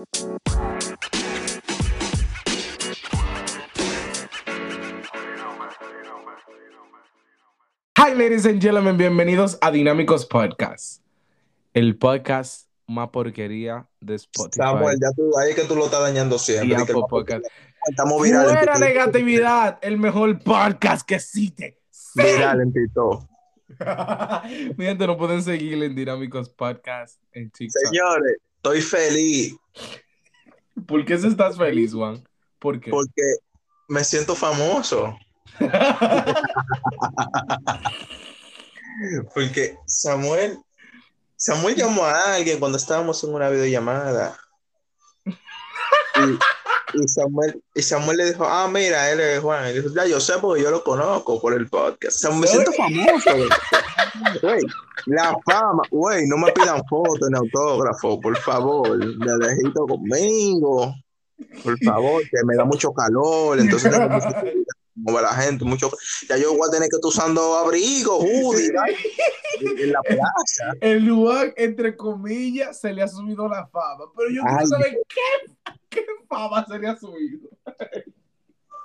Hi, ladies and gentlemen, bienvenidos a Dinámicos Podcast, el podcast más porquería de Spotify. Samuel, ya tú, ahí es que tú lo estás dañando siempre. Apple Podcast. Estamos virales. Fuera negatividad, el mejor podcast que existe. Sí. Viral en TikTok. Mi gente, no pueden seguir en Dinámicos Podcast en TikTok. Señores, estoy feliz ¿Por qué se estás feliz, Juan? ¿Por qué? porque me siento famoso. Porque Samuel, Samuel llamó a alguien cuando estábamos en una videollamada. Y, y Samuel, y Samuel le dijo, ah, mira, él es Juan. Y dijo, ya, yo sé porque yo lo conozco por el podcast. O sea, me siento famoso. Güey. La fama, güey, no me pidan fotos ni autógrafo, por favor. De lejito conmigo. Por favor, que me da mucho calor. Entonces, tengo mucho como la gente, mucho. Ya yo voy a tener que estar usando abrigo, hoodie, en la plaza. El lugar, entre comillas, se le ha subido la fama. Pero yo quiero saber qué, qué fama se le ha subido.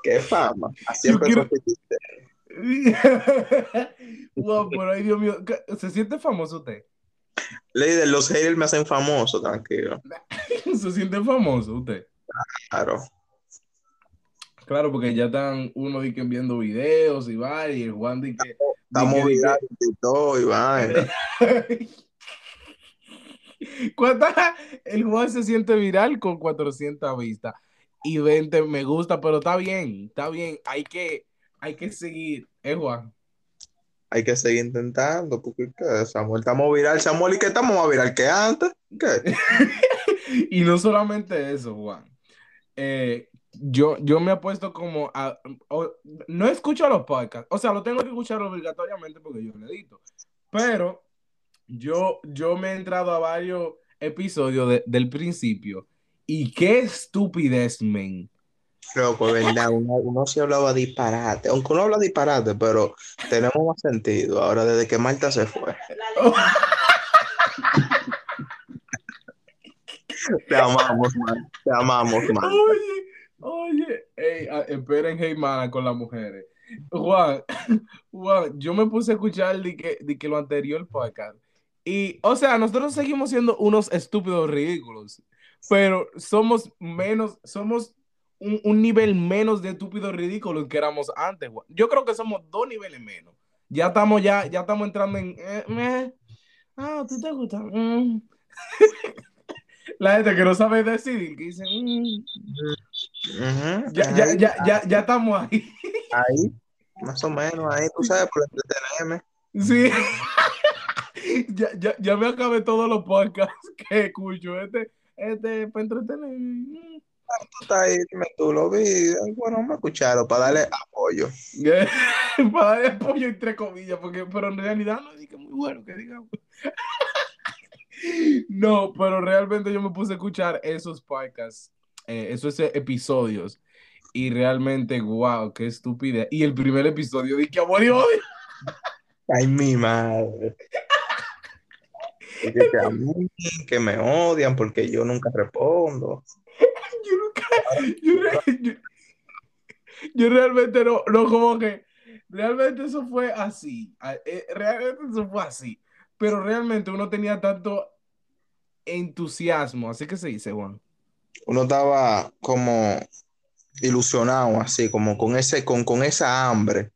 Qué fama. Así Yo quiero- este wow, pero ay, Dios mío. ¿qué- ¿Se siente famoso usted? Líder, los haters me hacen famoso, tranquilo. ¿Se siente famoso usted? Claro. Claro, porque ya están uno de que viendo videos y va, y el Juan que. Estamos virales y vaina. que- ¿Cuántas? El Juan se siente viral con 400 vistas y 20 me gusta, pero está bien, está bien. Hay que, hay que seguir, ¿eh, Juan? Hay que seguir intentando, porque ¿qué? Samuel, estamos viral. Samuel, ¿y qué estamos más viral que antes? ¿Qué? Y no solamente eso, Juan. Eh, yo, yo me apuesto como a... o- no escucho los podcasts. O sea, lo tengo que escuchar obligatoriamente porque yo lo edito. Pero yo, yo me he entrado a varios episodios de- del principio. Y qué estupidez, men. Loco, verdad, uno, uno sí hablaba disparate, aunque uno habla disparate, pero tenemos más sentido ahora desde que Marta se fue. Te amamos, man. Te amamos, man. Oye, oye, ey, a- esperen, hey, mana, con las mujeres. Juan, Juan, yo me puse a escuchar de que, de que lo anterior podcast. Y, o sea, nosotros seguimos siendo unos estúpidos ridículos, pero somos menos, somos un, un nivel menos de estúpidos ridículos que éramos antes. Yo creo que somos dos niveles menos. Ya estamos, ya, ya estamos entrando en. eh, meh. ah, ¿tú te gusta? Mm. La gente que no sabe decidir, que dice. mm. Ya, ya, Ahí, ya, ya, ya estamos ahí. ahí, más o menos, ahí, tú sabes, por entretenerme. Sí. ya, ya, ya me acabé todos los podcasts que escucho. Este, este, para entretener. Tú estás ahí, dime tú, lo vi, bueno, me escucharon para darle apoyo. para darle apoyo entre comillas, porque, pero en realidad no que muy bueno que digamos. no, pero realmente yo me puse a escuchar esos podcasts, eh, esos episodios. Y realmente, wow, qué estúpida. Y el primer episodio dije amor y odio. Ay, mi madre. Y que, que a mí, que me odian porque yo nunca respondo. Yo yo, re- yo- yo realmente no, no como que, realmente eso fue así, eh, realmente eso fue así, pero realmente uno tenía tanto entusiasmo, así que se dice, Juan. Uno estaba como ilusionado, así, como con ese, con, con esa hambre.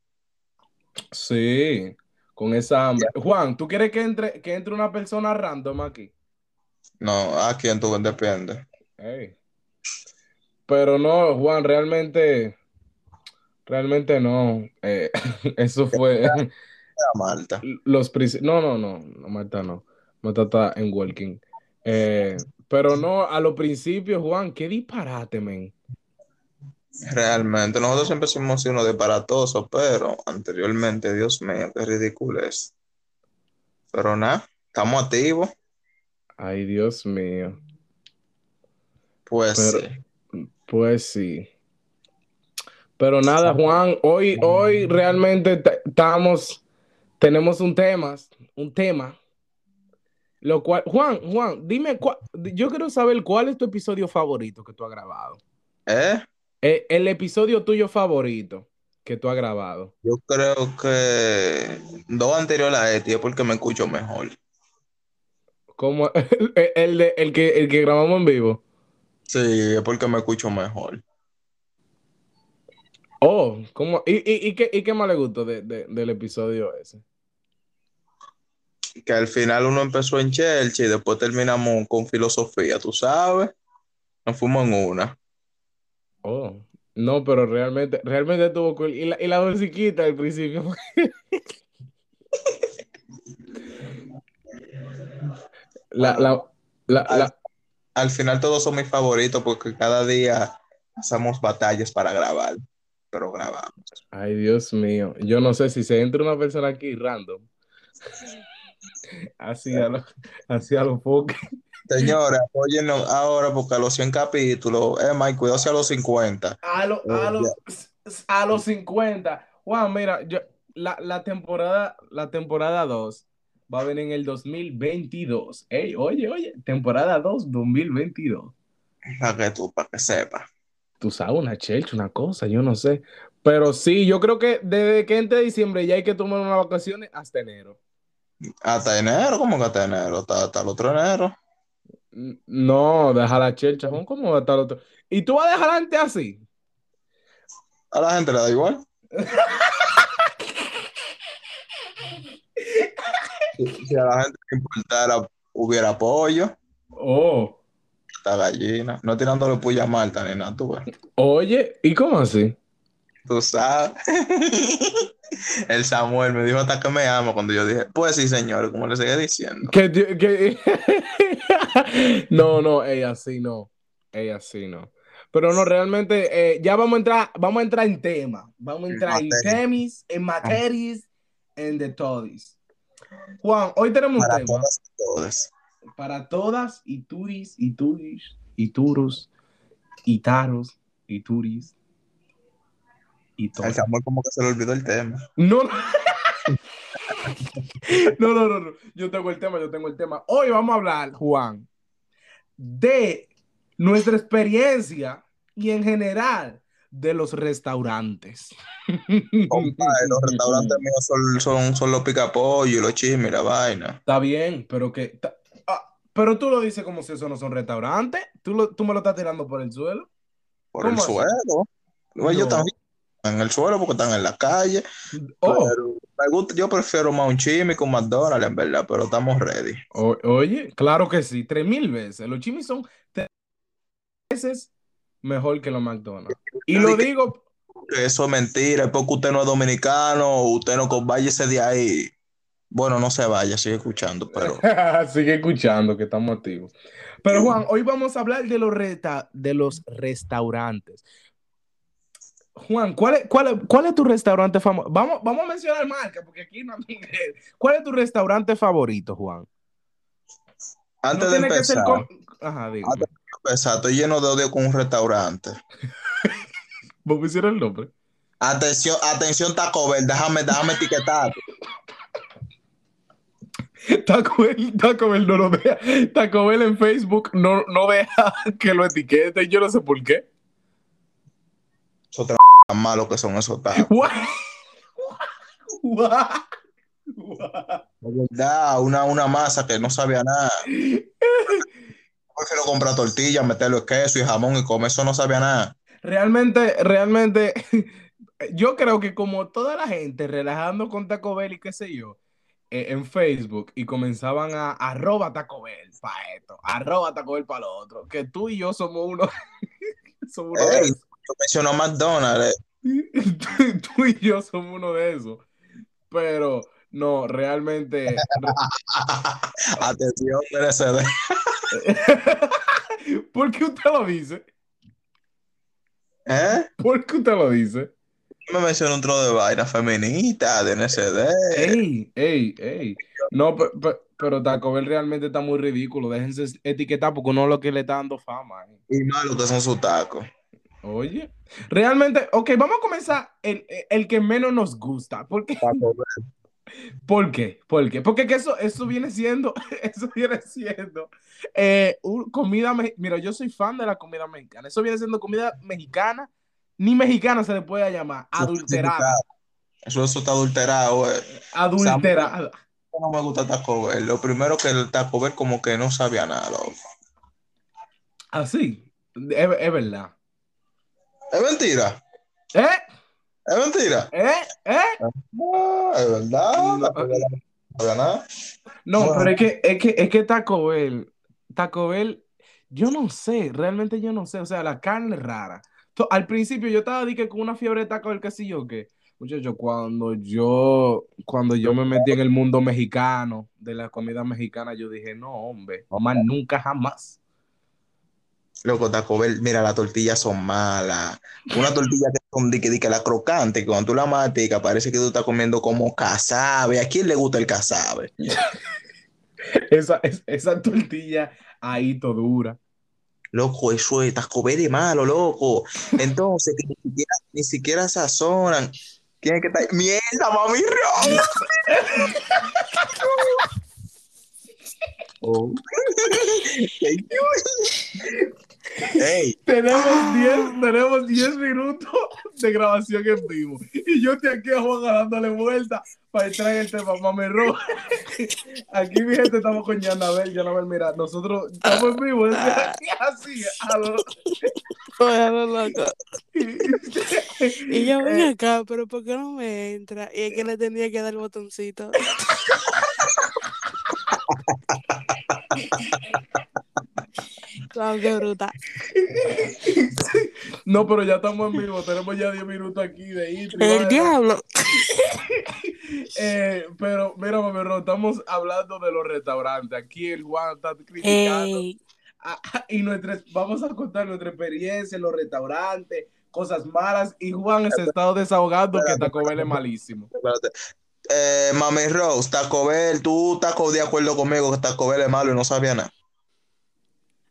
Sí, con esa hambre. Juan, ¿tú quieres que entre, que entre una persona random aquí? No, a quién tú depende. Pero no, Juan, realmente, realmente no. Eh, eso fue... Era Marta. Los No, no, no, no, Marta no. Marta está en Walking. Eh, pero no, a los principios, Juan, qué disparate, men. Realmente, nosotros siempre sido unos disparatosos, pero anteriormente, Dios mío, qué ridículo es. Pero nada, estamos activos, Ay, Dios mío. pues Pero- sí. Pues sí. Pero nada, Juan, hoy, hoy realmente estamos, tenemos un tema, un tema Lo cual, Juan, Juan, dime, cuál- yo quiero saber cuál es tu episodio favorito que tú has grabado. ¿Eh? Eh, El, episodio tuyo favorito que tú has grabado. Yo creo que dos anteriores a este es porque me escucho mejor. Como el, el de- el que, el que grabamos en vivo. Sí, es porque me escucho mejor. Oh, ¿cómo? ¿Y, y, y qué, y qué más le gustó de- de- del episodio ese? Que al final uno empezó en Chelsea y después terminamos con filosofía, tú sabes. Nos fuimos en una. Oh, no, pero realmente, realmente estuvo cool. Y la, y la musiquita al principio. La, la, la, la- Al final todos son mis favoritos porque cada día hacemos batallas para grabar, pero grabamos. Ay, Dios mío. Yo no sé si se entra una persona aquí random. Así a lo, así a lo poco. Señores, apóyennos ahora porque a los 100 capítulos, eh, Mike, cuidado a los 50. A, lo- a, los, a los 50. Juan, mira, yo, la, la temporada, la temporada 2 va a venir en el 2022. Ey, oye, oye, temporada 2, 2022. Para que tú, para que sepas. Tú sabes, una chelcha, una cosa, yo no sé. Pero sí, yo creo que desde que entre diciembre ya hay que tomar unas vacaciones hasta enero. Hasta enero, ¿cómo que hasta enero? Hasta, hasta el otro enero. No, deja la chelcha, ¿cómo va a estar otro? ¿Y tú vas a dejar antes así? A la gente le da igual. Si a la gente le importara, hubiera pollo, Oh, esta gallina. No tirándole puya a Marta ni nada, tú ves. oye, ¿y cómo así? Tú sabes. El Samuel me dijo hasta que me ama cuando yo dije, pues sí, señor, como le seguía diciendo. Que, que... no, no, ella sí no. Ella sí no. Pero no, realmente, eh, ya vamos a entrar, vamos a entrar en tema. Vamos a entrar en materia. temis, en materias, en de todis. Juan, hoy tenemos un Para tema todas y todos. para todas y turis y turis y turos y taros y turis y El todas. Samuel como que se le olvidó el tema. No, no. No, no, no, no. Yo tengo el tema, yo tengo el tema. Hoy vamos a hablar, Juan, de nuestra experiencia y en general de los restaurantes. Compadre, los restaurantes míos son, son, son los picapollos y los chismes la vaina. Está bien, pero que. ta- ah, pero tú lo dices como si eso no son restaurantes. Tú, lo- tú me lo estás tirando por el suelo. Por el ¿Cómo así? suelo. No, Ellos No. también en el suelo porque están en la calle. Oh, Pero me gusta, yo prefiero más un chisme con McDonald's, en verdad, pero estamos ready. o- oye, claro que sí, tres mil veces. Los chimis son tres veces mejor que los McDonald's. Y lo digo Eso es mentira, es porque usted no es dominicano, usted no váyase de ahí. Bueno, no se vaya, sigue escuchando, pero Sigue escuchando que estamos activos. Pero Juan, hoy vamos a hablar de los, de los restaurantes. Juan, ¿cuál es, cuál, es- cuál es tu restaurante famoso? Vamos, vamos a mencionar marca, porque aquí no hay- ¿Cuál es tu restaurante favorito, Juan? antes No de tiene que ser empezar, Ajá. Antes- empezar, estoy lleno de odio con un restaurante. ¿Vos me hicieron el nombre? Atención, atención, Taco Bell, déjame, déjame etiquetar. Taco Bell, Taco Bell no lo vea. Taco Bell en Facebook no, no deja que lo etiquete. Yo no sé por qué. Esos tan malos que son esos tacos. What? What? What? De verdad, una, una masa que no sabía nada. Prefiero comprar tortillas, meterle queso y jamón y comer eso no sabía nada. Realmente, realmente, yo creo que como toda la gente relajando con Taco Bell y qué sé yo, eh, en Facebook y comenzaban a arroba Taco Bell para esto, arroba Taco Bell para lo otro, que tú y yo somos uno, somos uno de Ey, esos. yo menciono McDonald's. eh. Tú, y yo somos uno de esos. Pero no, realmente. Atención, PNCD. ¿Por qué usted lo dice? ¿Eh? ¿Por qué usted lo dice? Me mencionó un trozo de vaina feminista, de NCD. Ey, ey, ey. No, pe- pe- pero Taco Bell realmente está muy ridículo. Déjense etiquetar porque uno es lo que le está dando fama. eh. Y malo que son sus tacos. Oye, realmente, ok, vamos a comenzar el, el que menos nos gusta. Porque Taco Bell. ¿Por qué? ¿Por qué? Porque que eso, eso viene siendo, eso viene siendo eh, comida, mira, yo soy fan de la comida mexicana. Eso viene siendo comida mexicana, ni mexicana se le puede llamar, adulterada, Eso, eso está adulterado, güey. adulterada. No me gusta Taco Bell. Lo primero que el Taco Bell como que no sabía nada, loco. Así, es, es verdad. Es mentira. ¿Eh? Es mentira. ¿Eh? ¿Eh? No, es verdad. No. Pero es que, es que, es que Taco Bell, Taco Bell, yo no sé, realmente yo no sé, o sea, la carne es rara. Al principio yo estaba di que con una fiebre de Taco Bell, que sí yo qué. Muchacho, cuando yo, cuando yo me metí en el mundo mexicano, de la comida mexicana, yo dije, no, hombre, más nunca jamás. Loco, Taco Bell, mira, las tortillas son malas. Una tortilla son di que, que la crocante, que cuando tú la maticas parece que tú estás comiendo como casabe. ¿A quién le gusta el casabe? Esa, es- esa tortilla ahí todo dura. Loco, eso es Taco es malo, loco. Entonces, que ni siquiera, ni siquiera sazonan. Tiene que estar. ¡Mierda, mami! Oh. Tenemos 10 tenemos 10 minutos de grabación en vivo. Y yo estoy aquí a Juan dándole vuelta para entrar en el tema Mamerro. Aquí mi gente estamos con Yanabel. Yanabel, mira, nosotros estamos en vivo. Es así, a lo- Bueno, loco. Y yo ven Eh, acá, pero ¿por qué no me entra? Y es que le tenía que dar el botoncito. Wow, qué bruta. No, pero ya estamos en vivo. Tenemos ya 10 minutos aquí de intro. El diablo. Eh, pero mira, Mamerro, estamos hablando de los restaurantes. Aquí el Juan está criticando. Ey, Ah, y nuestra, vamos a contar nuestra experiencia en los restaurantes, cosas malas. Y Juan se está desahogando que Taco Bell es malísimo. espérate. Eh, Mami Rose, Taco Bell, tú estás de acuerdo conmigo que Taco Bell es malo y no sabía nada.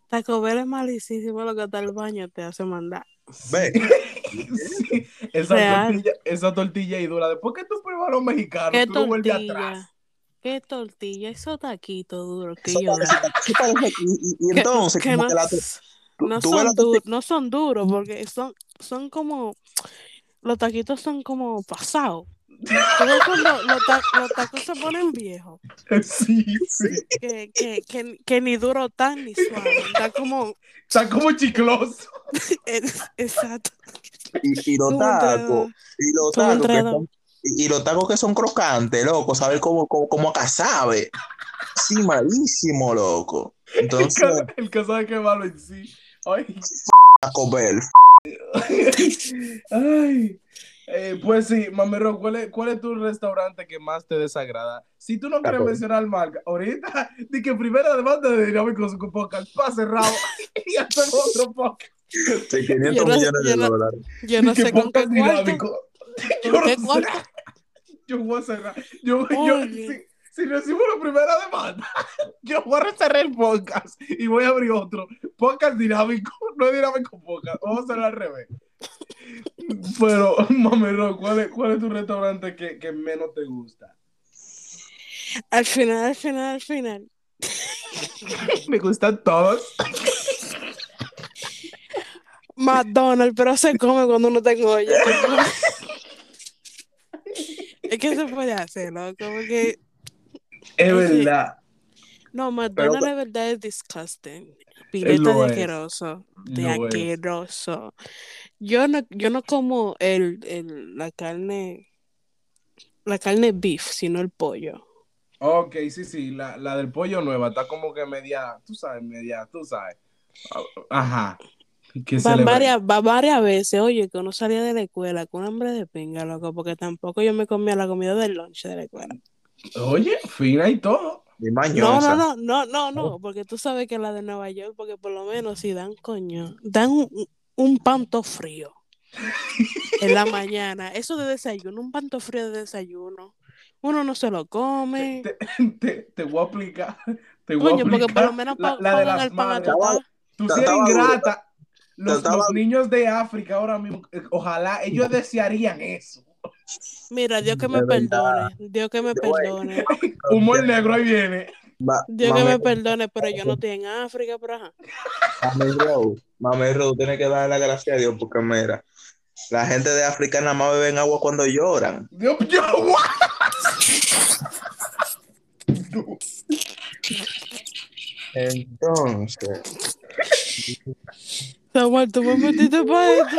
Taco Bell es malísimo lo que hasta el baño te hace mandar. Ve. Sí, esa, Real. tortilla, esa tortilla y dura. Después que tú pruebas los mexicanos, ¿Qué tú no vuelves atrás. tortilla? ¿Qué tortilla? Esos taquitos duros que Eso yo eso y, y- y que, entonces, que como no, que la, no tú ves son no son duros porque son, son como los taquitos son como pasados. ¿Tú ves cuando los, ta- los tacos se ponen viejos? Sí, sí. Que, que, que, que ni duro tan ni suave. Está como. Está como chicloso. Exacto. y, y los tacos, y los tacos que son, y, los tacos que son crocantes, loco, ¿sabes cómo, cómo, cómo acá sabe? Sí, malísimo, loco. El Entonces, que, el que sabe que es malo en sí. Ay. Taco Bell, Ay. Eh, pues sí, Mamero, ¿cuál es, ¿cuál es tu restaurante que más te desagrada? Si tú no quieres Taco. mencionar marca, ahorita, di que primera demanda de dinámico su podcast, pa cerrado y hacemos otro podcast. de 500 Yo no- millones de no- dólares. Yo no sé con qué dinámico. Yo ¿Con no sé. Yo voy a cerrar. Yo, yo, Oye. Si, recibo la primera demanda, yo voy a cerrar el podcast y voy a abrir otro. Podcast dinámico, no es dinámico podcast. Vamos a hacerlo al revés. Pero, Mamero, ¿cuál es, ¿cuál es tu restaurante que, que menos te gusta? Al final, al final, al final. Me gustan todos. McDonald's, pero se come cuando uno tengo olla. Es que se puede hacer, loco, porque Es verdad. no, McDonald's de verdad es disgusting. Pileta de asqueroso, de asqueroso. Yo no, yo no como el, el, la carne, la carne beef, sino el pollo. Ok, sí, sí, la, la del pollo nueva está como que media, tú sabes, media, tú sabes. Ajá. Que se Va le ve- varias, va varias veces, oye, que uno salía de la escuela con hambre de pinga, loco, porque tampoco yo me comía la comida del lunch de la escuela. Oye, fina y todo. Y No, mañosa. no, no, no, no, no, porque tú sabes que la de Nueva York, porque por lo menos si dan coño, dan un, un panto frío en la mañana, eso de desayuno, un panto frío de desayuno, uno no se lo come, Te, te, te voy a aplicar. Te voy coño, a porque por lo aplicar menos la, pa- la de las el pan. Tú si eres ingrata. Los, los niños de África ahora mismo, eh, ojalá ellos desearían eso. Mira, Dios que me perdone, Dios que me Yo, perdone, Humor negro, ahí viene. Ma- Dios que me perdone, pero yo no estoy en África, pero ajá. Mami Ro, Mami Ro, tienes que darle la gracia a Dios porque mira, la gente de África nada más beben agua cuando lloran. Dios guau. Entonces, Samuel, tú me metiste para esto.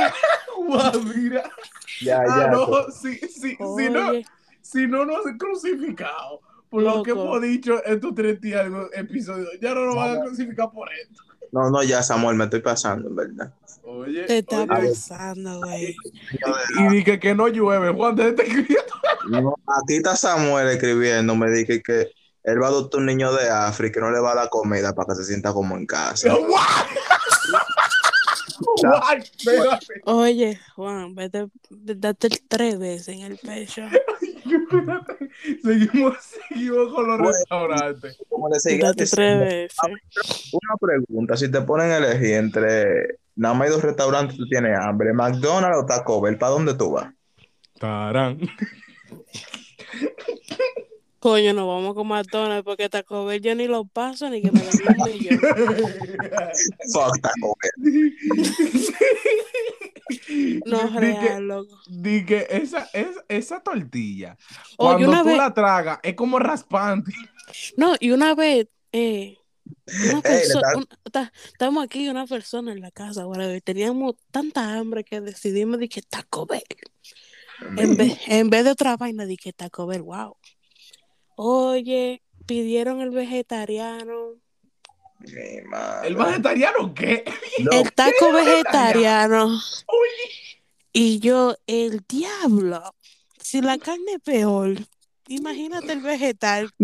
Guau, mira. ya, Ah, ya. no, si, si, si no, si no nos han crucificado por lo que hemos dicho en estos 30 y algo episodios, ya no nos van a crucificar por esto. No, no, ya, Samuel, me estoy pasando, en verdad. Oye, te está oye, pasando, güey. y dije que no llueve, Juan, te está escribiendo. No, aquí está Samuel escribiendo, me dije que él va a adoptar un niño de África y no le va a dar comida para que se sienta como en casa. Oye, Juan, vete, date tres veces en el pecho. Seguimos, seguimos con los Bueno. restaurantes. Como le seguía Date tres veces. Una pregunta, si te ponen a elegir entre nada más hay dos restaurantes, tú tienes hambre, McDonald's o Taco Bell, ¿para dónde tú vas? Tarán. Coño, nos vamos con McDonald's porque Taco Bell yo ni lo paso ni que me un millón. Fuck Taco Bell. No es Di que- real, loco. Di que esa, esa, esa tortilla, Oye, cuando una tú vez- la tragas, es como raspante. No, y una vez, eh, una le perso- da- un- ta- estamos aquí una persona en la casa, whatever, y teníamos tanta hambre que decidimos de que Taco Bell. En vez, en vez de otra vaina, de que Taco Bell, wow. Oye, pidieron el vegetariano. ¿El vegetariano qué? No, El taco vegetariano. Y yo, el diablo. Si la carne es peor, imagínate el vegetal.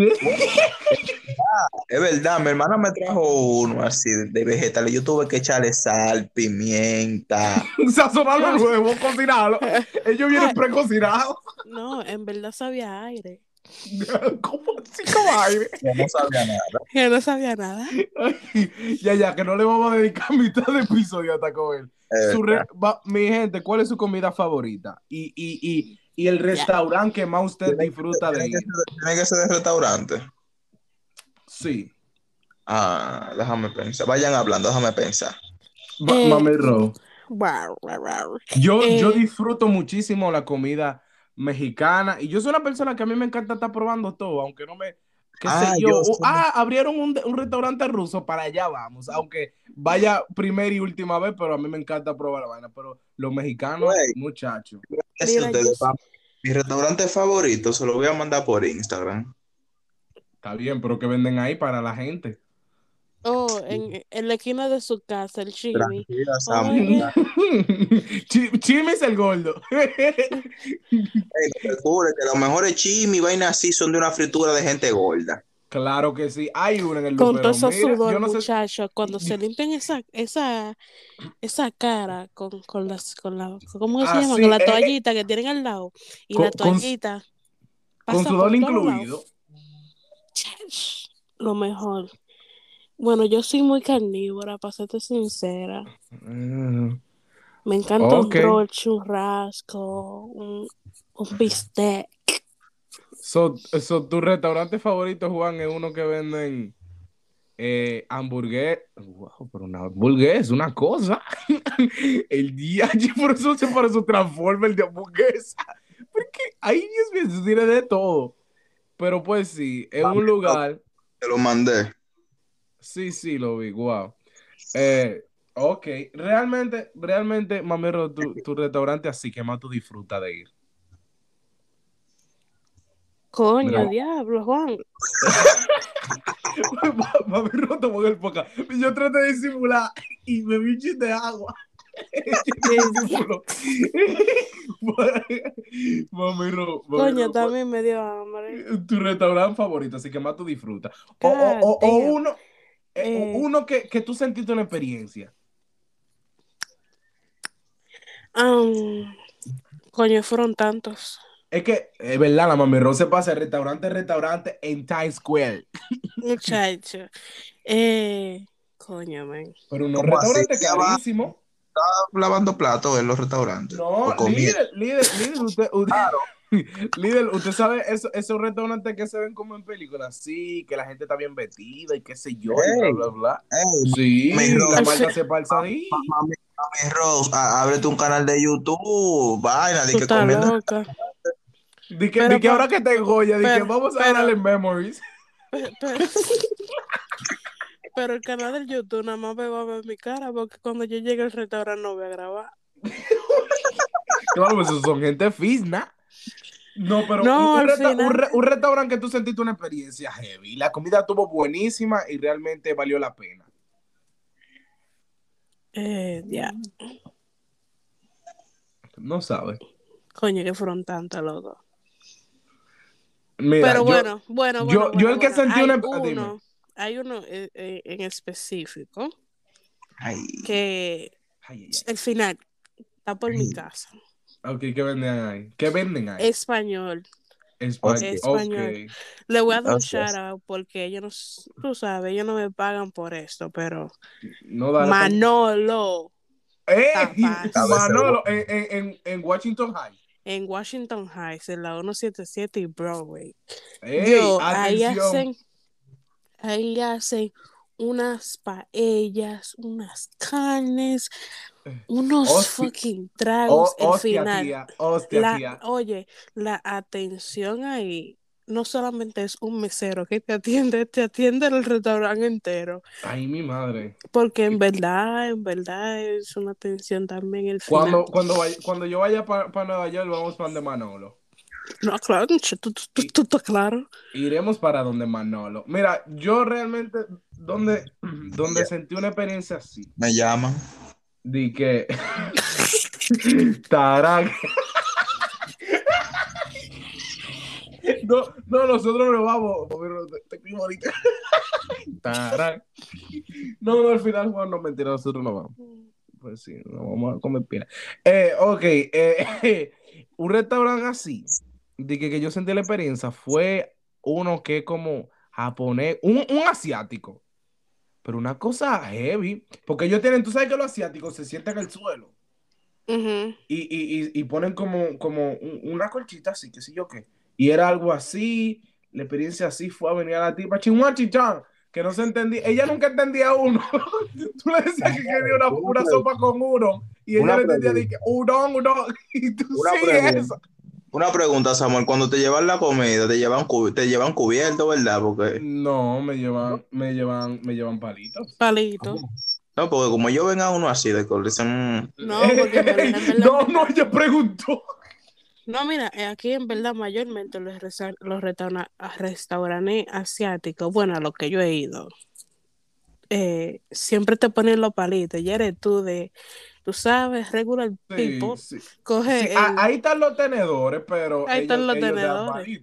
es verdad, mi hermana me trajo uno así de vegetales. Yo tuve que echarle sal, pimienta. sazonarlo luego, cocinarlo. Ellos vienen precocinados. No, en verdad sabía aire. ¿Cómo así como aire? Yo no sabía nada. Que no sabía nada. Ay, ya, ya, que no le vamos a dedicar mitad de episodio a Taco Bell. Es Su verdad. re- va- mi gente, ¿cuál es su comida favorita? Y, y, y, y el restaurante que más usted disfruta de Tiene que ir. ser- tiene que ser de restaurante. Sí. Ah, déjame pensar. Vayan hablando, déjame pensar. Va- Eh, Mami Ro. Guau, guau, guau. Yo, Eh. yo disfruto muchísimo la comida mexicana y yo soy una persona que a mí me encanta estar probando todo, aunque no me, qué Ah, sé yo. yo Uh, soy- ah, abrieron un, un restaurante ruso, para allá vamos, aunque vaya primera y última vez, pero a mí me encanta probar la vaina, pero los mexicanos, muchachos. Mi restaurante favorito se lo voy a mandar por Instagram. Está bien, pero que venden ahí para la gente. Oh, en, en la esquina de su casa, el chimi. Tranquila, Oye. Samuel. Chi- Chime es el gordo. Ey, no te juro que los mejores chimis y vainas así son de una fritura de gente gorda. claro que sí. Hay uno en el Con todo ese sudor, sé- muchachos, cuando se limpian esa, esa, esa cara con, con las, con la, ¿cómo se Ah, llama? sí, Con la eh, eh. toallita que tienen al lado. Y Con- la toallita. con pasa sudor incluido. Lo mejor. Bueno, yo soy muy carnívora, para serte sincera. Mm. Me encanta un roll, churrasco, un, un bistec. So, so, tu restaurante favorito, Juan, es uno que venden eh, hamburguesa. Wow, pero una hamburguesa es una cosa. el día, por eso se por eso transforma el de hamburguesa. Porque ahí es bien, se tiene de todo. Pero pues sí, en un lugar. Te lo mandé. Sí, sí, lo vi, wow. Eh, ok, realmente, realmente, mamero, tu, tu restaurante así que más tú disfrutas de ir. Coño, Mira. diablo, Juan. Mamero tomó el poca. Yo traté de disimular y me vi un chiste de agua. Mamero, Coño, también me dio hambre. tu restaurante favorito, así que más tú disfrutas. O, o- o- o uno, eh, Eh. uno que, que tú sentiste una experiencia. Coño, fueron tantos. Es que, es verdad, la Mami Ro se pasa de restaurante a restaurante en Times Square. Muchacho. Eh, coño, man. Pero unos va. carísimos. está lavando platos en los restaurantes. No, líder, líder, líder, usted, usted, líder, usted sabe eso- esos restaurantes que se ven como en películas, sí, que la gente está bien vestida y qué sé yo, y bla, bla, bla. Sí, me la marca se palza ahí. mami, mami Rose, á- ábrete un canal de YouTube, vaina, de que comiendo. Di que, Pero di que ahora que te Goya, di que pero- vamos a darle memories. Pe- Pero, el canal del YouTube nada más me va a ver mi cara porque cuando yo llegue al restaurante no voy a grabar. Claro, pues son gente fisna. No, pero No, un, al resta- final- un re- un restaurante que tú sentiste una experiencia heavy. La comida estuvo buenísima y realmente valió la pena. Eh, ya, No sabes. coño, que fueron tantos locos. Mira, Pero yo- bueno, bueno, yo- bueno. yo bueno, el que bueno. sentí hay una- uno, hay uno eh, eh, en específico Ay, que Ay, ay, el final está por mi casa. Ok, ¿qué venden ahí? ¿Qué venden ahí? Español. Español. Español. Ok. Le voy a dar un shout out porque ellos no, tú sabes, ellos no me pagan por esto, pero No da Manolo ¡Eh! Manolo, en, en, en, en Washington High. en Washington Heights, en la 177 y Broadway. ¡Ey! Yo, ahí hacen, ahí hacen unas paellas, unas carnes, unos Hostia. fucking tragos. Oh, el hostia, final. tía. Hostia, La, tía. oye, la atención ahí no solamente es un mesero que te atiende, te atiende el restaurante entero. Ay, mi madre. Porque en verdad, en verdad es una atención también el final. Cuando, cuando, vaya- cuando yo vaya para Nueva York, vamos para donde Manolo. No, claro, tú, tú, tú, tú estás claro. Iremos para donde Manolo. Mira, yo realmente, donde, donde sentí una experiencia así, me llaman. di que. Tarán. No, no, nosotros nos vamos. pero te- te ahorita. Tarán. No, no, al final, Juan, no mentira, nosotros no vamos. Pues sí, nos vamos a comer pina. Eh, ok, eh, un restaurante así, de que, que yo sentí la experiencia, fue uno que como japonés, un, un asiático, pero una cosa heavy, porque ellos tienen, tú sabes que los asiáticos se sientan en el suelo Ujú. y, y, y, y ponen como, como un- una colchita así, qué sé yo qué, y era algo así, la experiencia así fue a venir a la tipa, chinguachichan, que no se entendía, ella nunca entendía uno, tú le decías que quería una, una sopa con uno, y ella Una le entendía, dije, udon, udon, y tú Una sí, pregunta. eso. Una pregunta, Samuel, cuando te llevan la comida, te llevan, cu- te llevan cubierto, ¿verdad? Porque, No, me llevan, me llevan, me llevan palitos. Palito. no, porque como yo ven a uno así, de le dicen, No, porque en verdad- en verdad- no, no, ella preguntó. No, mira, eh, aquí en verdad mayormente los, los restaura- restaurantes asiáticos, bueno, a los que yo he ido, eh, siempre te ponen los palitos. Ya eres tú de, tú sabes, regular Sí, people, sí. coge Sí, el- a- ahí están los tenedores, pero Ahí están los tenedores.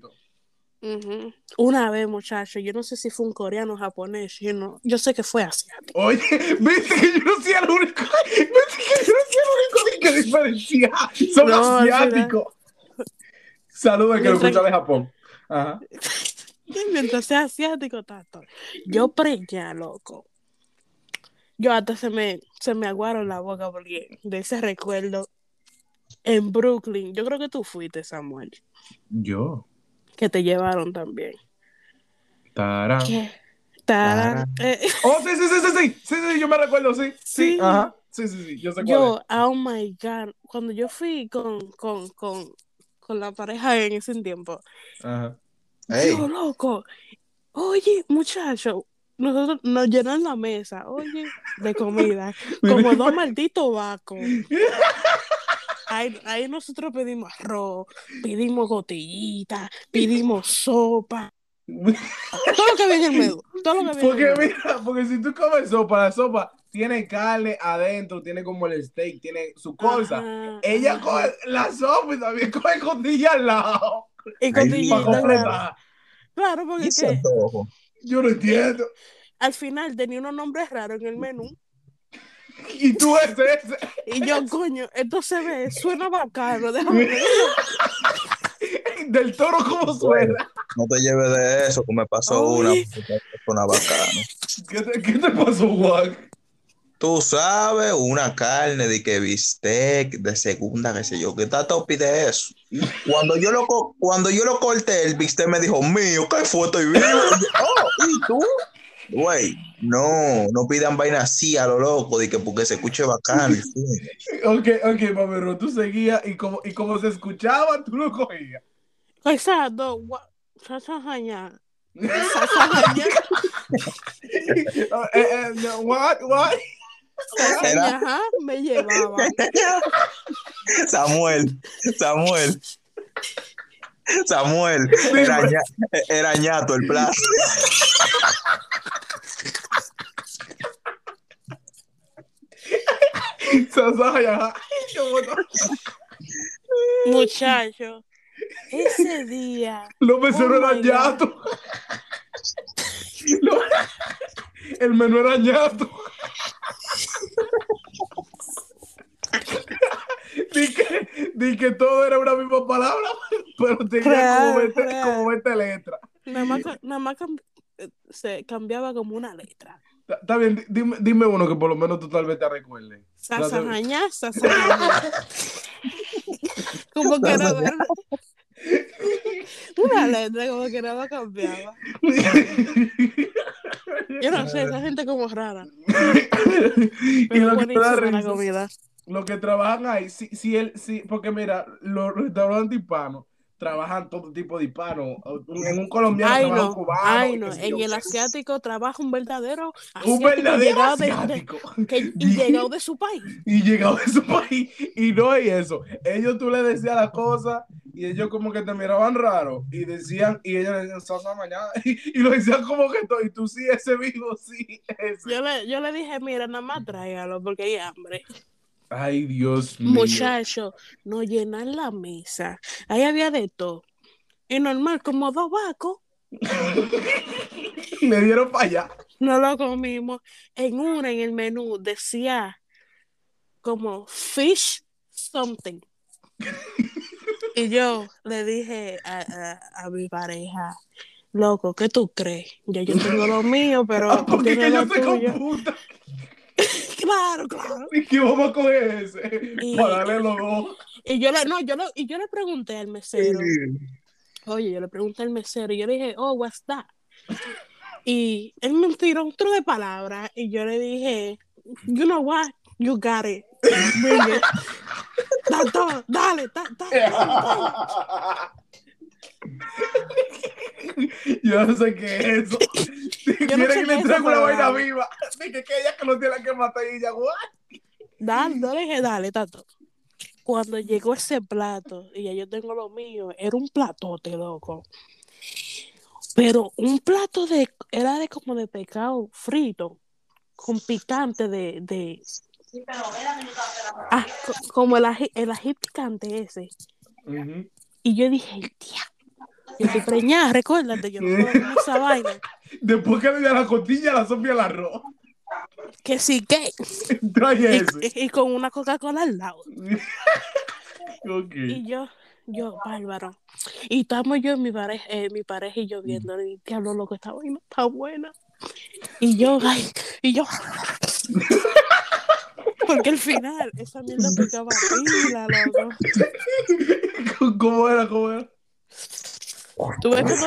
Una vez, muchacho, yo no sé si fue un coreano, japonés, chino, yo sé que fue asiático. Oye, viste que yo no soy el único, viste que yo no soy el único que diferencia. Son No, asiáticos. Saludos que lo escucha de Japón. Ajá. Mientras sea asiático, tato. Yo preña, loco. Yo hasta se me, se me aguaron la boca porque de ese recuerdo en Brooklyn. Yo creo que tú fuiste, Samuel, Yo. que te llevaron también. Tarán. ¿Qué? Tarán. Eh, Oh, sí, sí, sí, sí, sí, sí, sí, yo me recuerdo, sí, sí, Sí. ajá, sí, sí, sí, yo sé cuál yo, oh my God, cuando yo fui con, con, con, con la pareja en ese tiempo. Ajá. hey, yo, loco, oye, muchacho, nosotros nos llenan la mesa, oye, de comida, como dos malditos vacos. Ahí, ahí nosotros pedimos arroz, pedimos gotillita, pedimos sopa, todo lo que había en menú, todo lo que en Porque mira, porque si tú comes sopa, la sopa tiene carne adentro, tiene como el steak, tiene su cosa. Ajá, Ella ajá. coge la sopa y también coge costilla al lado. Y Para claro. porque ¿y es que? Yo no entiendo. al final tenía unos nombres raros en el menú. Y tú ese, ese. Y yo, coño, esto se ve, suena bacano, déjame ver. Del toro como suena. No te lleves de eso, que me pasó Oye. una, una bacana. ¿Qué te, qué te pasó, Juan? Tú sabes, una carne de que bistec de segunda, qué sé yo, que tanto pide eso. Cuando yo lo, cuando yo lo corté, el bistec me dijo, mío, ¿qué fue? Estoy vivo. Y yo, oh, ¿y tú? Güey, no, no pidan vaina así a lo loco, de que porque se escuche bacán. sí. Ok, ok, mamero, tú seguías y como, y como se escuchaba, tú lo cogías. Exacto. Sasajaña. Sasajaña. Eh, eh, what, what? Sasajaña, ajá, me llevaba. Samuel, Samuel. Samuel, era, ña- era ñato el plato. Muchacho, ese día. Los meseros Oh eran El menú era ñato. Di que, di que todo era una misma palabra, pero tenía Claro, como 20, claro. como 20 letras. Nada más, nada más cam- eh, se cambiaba como una letra. Está- bien, di- dime, dime uno que por lo menos tú tal vez te recuerdes. Sasajaña, sasajaña. Como que era una letra, como que nada cambiaba. Yo no sé, esa gente como rara. y lo que la comida. los que trabajan ahí, si, si él, si, porque mira, los restaurantes hispanos trabajan todo tipo de hispanos. En un colombiano Ay, trabaja un no, cubano. ay, no. En yo el asiático trabaja un verdadero Un asiático verdadero llegado de- de- asiático. que, y llegado de su país. y llegado de su país y no es eso. Ellos tú le decías la cosa y ellos como que te miraban raro y decían, y ellos le decían salsa mañana y, y lo decían como que todo, y tú sí, ese vivo, sí, ese. Yo le, yo le dije, mira, nada más tráigalo porque hay hambre. Ay, Dios mío. Muchacho, no llenan la mesa. Ahí había de todo. Y normal, como dos vacos, Me dieron para allá. no lo comimos. En una, en el menú, decía como fish something. Y yo le dije a, a- a mi pareja, loco, ¿qué tú crees? Ya yo tengo lo mío, pero Ah, porque que yo lo se computa. Claro, claro. Y que vamos a coger ese. Y- Para darle los dos. Y yo le, no, yo le, y yo le pregunté al mesero, oye, yo le pregunté al mesero, y yo le dije, oh, what's that? Y él me tiró un tro de palabras, y yo le dije, you know what, you got it, da- dale, da- da- dale. Yo no sé qué es eso. Yo no sé que le eso, una vaina viva. Dije que ella que no tiene que matar y ella, what? Dale, dije, dale, tato. Cuando llegó ese plato, y ya yo tengo lo mío, era un platote, loco. Pero un plato de, era de como de pescado frito, con picante de, de ah, co- como el ají, el ají picante ese. Y yo dije, diablo, yo estoy preñada, recuérdate, yo no puedo comer esa vaina. Después que le di a la costilla, la sopia al arroz. Que sí, que. Y, y con una Coca-Cola al lado. Y yo, yo, bárbaro. Y estamos yo, mi pareja, eh, mi pareja y yo viendo, y diablo, loco, esta vaina está buena. Y yo, ay, y yo. Porque al final, esa mierda picaba pila, loco. ¿Cómo era? ¿Cómo era? Tú ves cuando,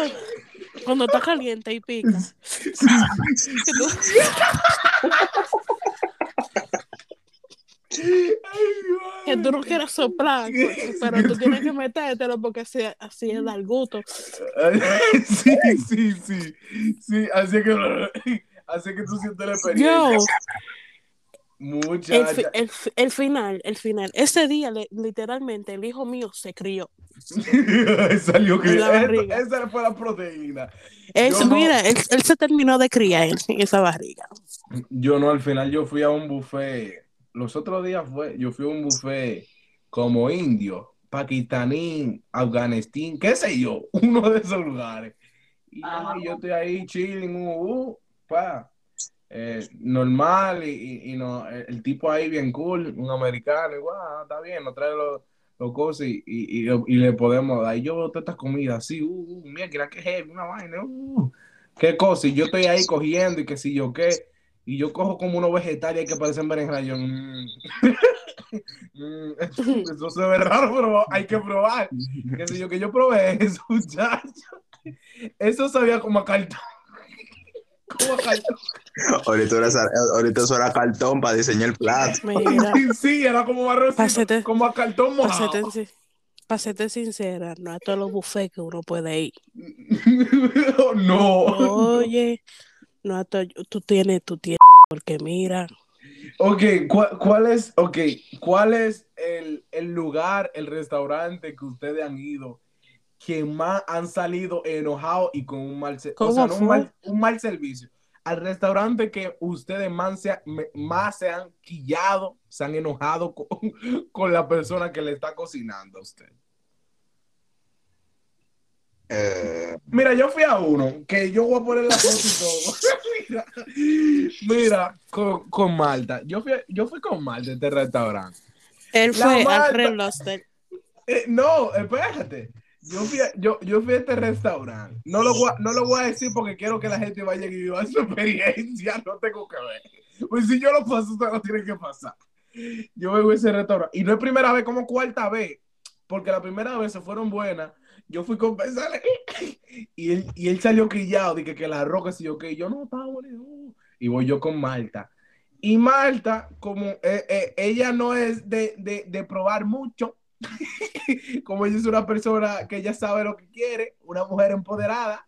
cuando está caliente y pica. Que tú, no quieres soplar, pero tú tienes que metértelo porque así, así es el gusto. Sí, sí, sí. Sí, así que, así que tú sientes la experiencia. Yo, el, fi- el, el final, el final. Ese día, le- literalmente, el hijo mío se crió. Salió que En la barriga. esa fue la proteína. Yo no- Mira, él, él se terminó de criar en, esa barriga. Yo no, al final yo fui a un buffet. Los otros días fue, yo fui a un buffet como indio, pakistaní, afganistán, qué sé yo, uno de esos lugares. Y ay, yo estoy ahí chilling, uh, uh, pa, eh, normal, y, no, el, el tipo ahí bien cool, un americano, igual, ah, está bien, nos trae los, los cosas y, y, y- le podemos dar. Yo veo todas estas comidas así, uh, uh, mira, que heavy, una vaina, uh, qué cosa, y yo estoy ahí cogiendo y que si yo qué. y yo cojo como unos vegetales que parecen berenjena, yo, mm, mm, eso se ve raro, pero hay que probar. Que sé yo, que yo probé eso, muchacho. Eso sabía como a cartón. Como a cartón. Ahorita, era- ahorita eso era cartón para diseñar el plato. Mira, Sí, era como Pásate. como a cartón mojado. serte, sin- pa' serte sincera, no a todos los buffets que uno puede ir. no. Oye, no a to- tú tienes, tú tienes, porque mira, Ok, ¿cuál, cuál es, okay, ¿cuál es el, el lugar, el restaurante que ustedes han ido que más han salido enojados y con un mal, se- o ¿Cómo sea, no un mal, un mal servicio? Al restaurante que ustedes más se, más se han quillado, se han enojado con, con la persona que le está cocinando a usted. Eh, Mira, yo fui a uno, que yo voy a poner la foto y todo. mira, mira, con, con Malta. Yo fui, yo fui con Malta a este restaurante. él La fue Malta. al Reloster. Eh, no, espérate. Yo fui, a, yo, yo fui a este restaurante. No lo, voy a, no lo voy a decir porque quiero que la gente vaya y viva su experiencia. No tengo que ver. Pues si yo lo paso, usted lo tiene que pasar. Yo vengo a ese restaurante. Y no es primera vez, como cuarta vez. Porque la primera vez se fueron buenas. Yo fui con pensarle. Y él, y él salió quillado. Dije que la roca, si yo que yo no estaba bonito. Y voy yo con Malta. Y Malta, como eh, eh, ella no es de, de, de probar mucho, como ella es una persona que ya sabe lo que quiere, una mujer empoderada,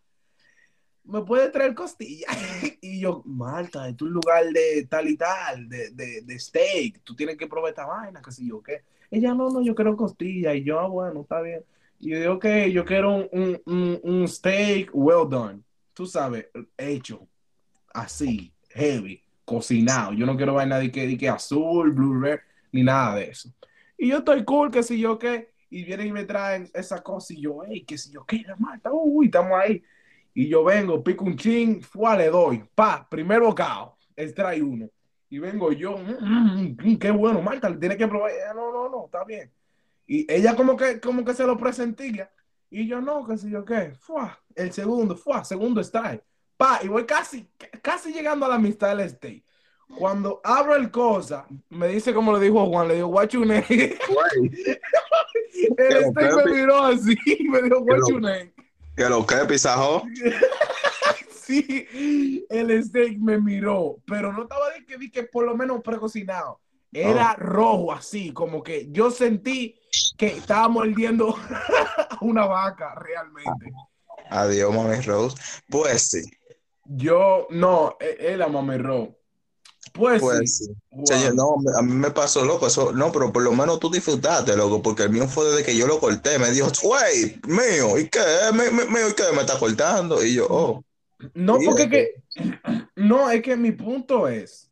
me puede traer costillas. y yo, Marta, es un lugar de tal y tal, de, de, de steak, tú tienes que probar esta vaina, que si yo qué. Ella, no, no, yo quiero costilla. Y yo, ah, bueno, está bien. Y yo digo, ok, yo quiero un, un, un, un steak well done. Tú sabes, hecho, así, heavy, cocinado. Yo no quiero vaina de que, de que azul, blue red, ni nada de eso. Y yo estoy cool, que si yo qué, y vienen y me traen esa cosa y yo, hey, que si yo qué, la Marta, uy, estamos ahí. Y yo vengo, pico un chin, fuá, le doy, pa, primer bocado, extrae uno. Y vengo yo, "Mm, mm, mm, qué bueno, Marta, tiene que probar. No, no, no, está bien. Y ella como que, como que se lo presentía. Y yo, no, que si yo qué, fuá, el segundo, fuá, segundo extrae. Pa, y voy casi, casi llegando a la amistad del steak. Cuando abro el cosa, me dice como le dijo Juan, le digo, what you name? El que- me miró así, me dijo, what you name? que lo que pisajo. Sí, el steak me miró, pero no estaba de que, de que por lo menos precocinado. Era rojo así, como que yo sentí que estaba mordiendo a una vaca realmente. Adiós, mami Rose. Pues sí, Yo, no, e- era mamerro. Pues, pues sí. sí. Wow. Señor, no, a mí me pasó loco, eso, no, pero por lo menos tú disfrutaste, loco, porque el mío fue desde que yo lo corté, me dijo, güey, mío, ¿y qué? Me, me- mío, ¿y qué? Me está cortando, y yo, oh, No, porque es que, no, es que mi punto es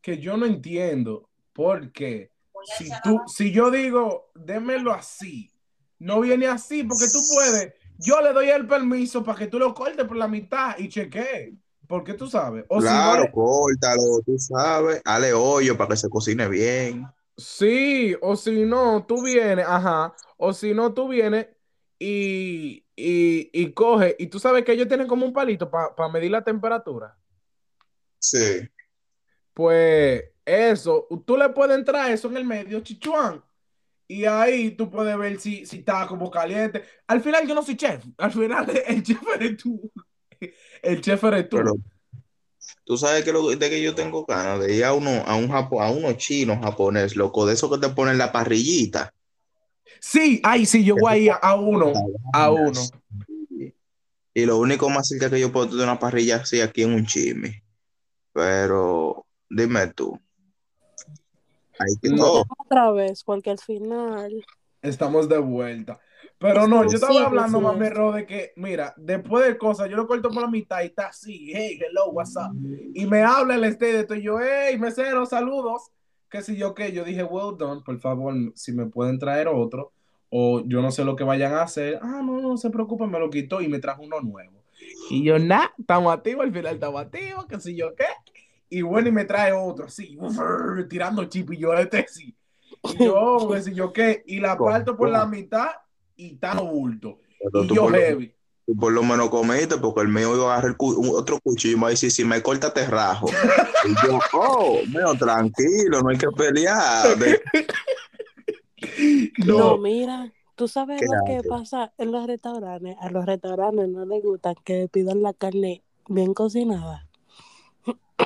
que yo no entiendo por qué si tú, si yo digo, démelo así, no viene así, porque tú puedes, yo le doy el permiso para que tú lo cortes por la mitad y chequee, porque tú sabes, o claro, si no, córtalo, tú sabes, dale hoyo para que se cocine bien. sí, o si no, tú vienes, ajá, o si no, tú vienes y, y, y coge, y tú sabes que ellos tienen como un palito para medir la temperatura. Sí, Pues eso, tú le puedes entrar eso en el medio, chichuán. Y ahí tú puedes ver si, si está como caliente. Al final yo no soy chef. Al final el chef eres tú. El chef eres tú. pero tú sabes que lo de que yo tengo ganas de ir a uno, a un japo, a uno chino japonés, loco, de eso que te ponen la parrillita. Sí, ay, sí, yo voy a ir a, a uno. A uno. Y lo único más cerca que yo puedo tener una parrilla así aquí en un chisme. Pero dime tú. Que No. todo. Otra vez, porque al final. Estamos de vuelta. Pero no, yo estaba Sí, hablando, sí. Ro, de que, mira, después de cosas, yo lo corto por la mitad y está así, hey, hello, what's up? Y me habla el este de esto, y yo, hey, mesero, saludos. Que si yo qué, yo dije, well done, por favor, si me pueden traer otro, o yo no sé lo que vayan a hacer. Ah, no, no se preocupen, me lo quitó y me trajo uno nuevo. Y yo, nah, estamos activos, al final estamos activos, que si yo qué. Y bueno, y me trae otro, así, tirando chip, y yo, este sí. Y yo, que si yo qué, y la parto por la mitad y está bulto. Pero Y yo por lo- heavy. Tú por lo menos comiste, porque el mío iba a agarrar el cu- un- otro cuchillo y me va a decir, si me corta te rajo. Y yo, oh, mío, tranquilo, no hay que pelear. De- No, No, mira, tú sabes ¿Qué lo que pasa en los restaurantes. A los restaurantes no les gusta que pidan la carne bien cocinada.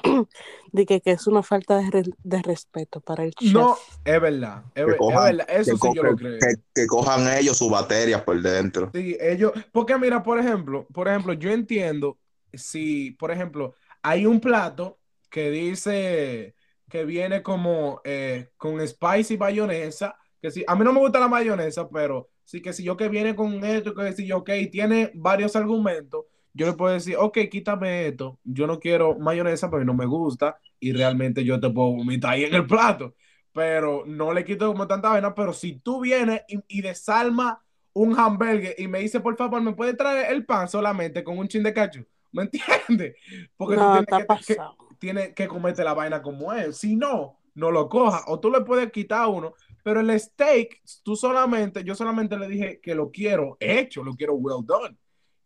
de que, que es una falta de, re- de respeto para el chef. no, es verdad, es, Que ver- es cojan- verdad, eso que, sí yo lo creo. que, que cojan ellos sus baterías por dentro. Sí, ellos, porque mira, por ejemplo, por ejemplo, yo entiendo si, por ejemplo, hay un plato que dice que viene como eh, con spicy mayonesa, que sí, a mí no me gusta la mayonesa, pero sí que si yo que viene con esto, que si yo, ok, tiene varios argumentos, yo le puedo decir, ok, quítame esto, yo no quiero mayonesa porque no me gusta y realmente yo te puedo vomitar ahí en el plato, pero no le quito como tanta vaina, pero si tú vienes y, y desalma un hamburger y me dice, por favor, ¿me puede traer el pan solamente con un chin de cacho? ¿Me entiendes? Porque no, tú tienes que, que- pasado. tienes que comerte la vaina como es. Si no, no lo cojas. O tú le puedes quitar uno. Pero el steak, tú solamente, yo solamente le dije que lo quiero hecho, lo quiero well done.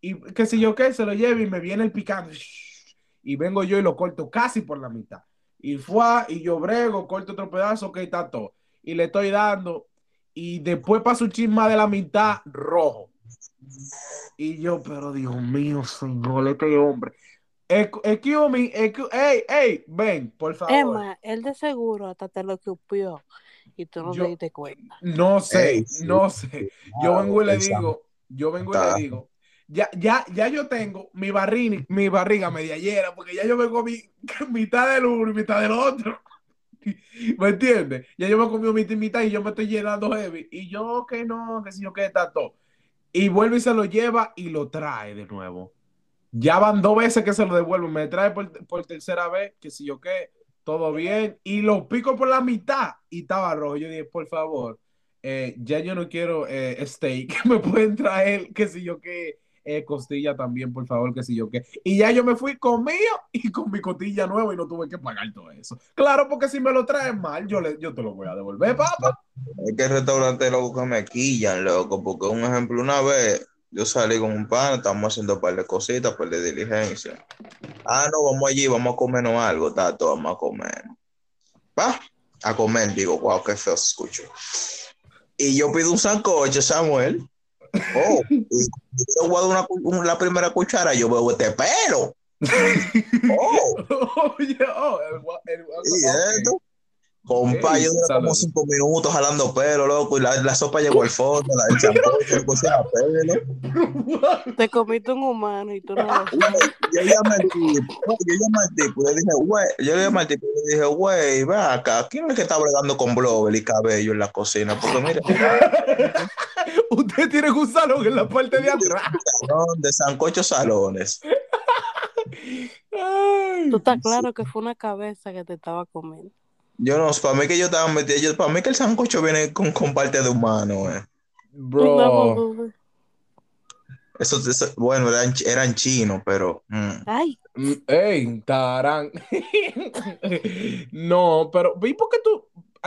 Y que si yo qué, se lo lleve y me viene el picante. Y vengo yo y lo corto casi por la mitad. Y fue, y yo brego, corto otro pedazo, ok, está todo. Y le estoy dando. Y después pasa un chisma de la mitad rojo. Y yo, pero Dios mío, señor, este hombre. Ex- Excuse me, excu- hey, hey, ven, por favor. Emma, él de seguro hasta te lo cupió y tú no Yo- te diste cuenta. No sé, Ey, sí. no sé. Yo vengo y le digo, yo vengo y le digo, ya, ya, ya yo tengo mi barriga, mi barriga media llena, porque ya yo me comí mitad del uno y mitad del otro. ¿Me entiendes? Ya yo me comí mitad y mitad y yo me estoy llenando heavy. Y yo que no, que si yo que está todo. Y vuelve y se lo lleva y lo trae de nuevo. Ya van dos veces que se lo devuelvo. Me trae por, por tercera vez, que si yo qué, todo bien. Y lo pico por la mitad y estaba rojo. Yo dije, por favor, eh, ya yo no quiero eh, steak. Me pueden traer, que si yo qué, eh, costilla también, por favor, que si yo qué. Y ya yo me fui con mío y con mi costilla nueva y no tuve que pagar todo eso. Claro, porque si me lo traen mal, yo, le, yo te lo voy a devolver, papá. Es que el restaurante, loco, que me quillan, loco, porque un ejemplo, una vez yo salí con un pan, estamos haciendo un par de cositas, par de diligencia. Ah, no, vamos allí, vamos a comernos algo, tato, vamos a comer. Va, a comer, digo, wow, qué feo se escuchó. Y yo pido un sancocho, Samuel. Oh, y yo voy a dar una la primera cuchara, yo veo este pelo. Oh, Oye, oh, el, el, y esto. Compa, yo duré como cinco minutos jalando pelo, loco, y la, la sopa llegó al fondo, la, el sancocho, le puse a pelo. Te comiste un humano y tú no lo sabes. Yo llamé al tipo, yo llamé al tipo, le dije, güey, yo llamé al tipo y le dije, güey, ven acá, ¿quién es el que está bregando con blower y cabello en la cocina? Porque mira, Usted tiene un salón en la parte de atrás. salón de sancocho salones. Ay. Tú estás claro que fue una cabeza que te estaba comiendo. Yo no, para mí que yo estaba metido, yo, para mí que el sancocho viene con, con parte de humano, eh. No, Bro. no. Eso, eso- bueno, eran, eran chinos, pero mm. Ay, Mm, Ey, tarán. No, pero, ¿y por qué tú?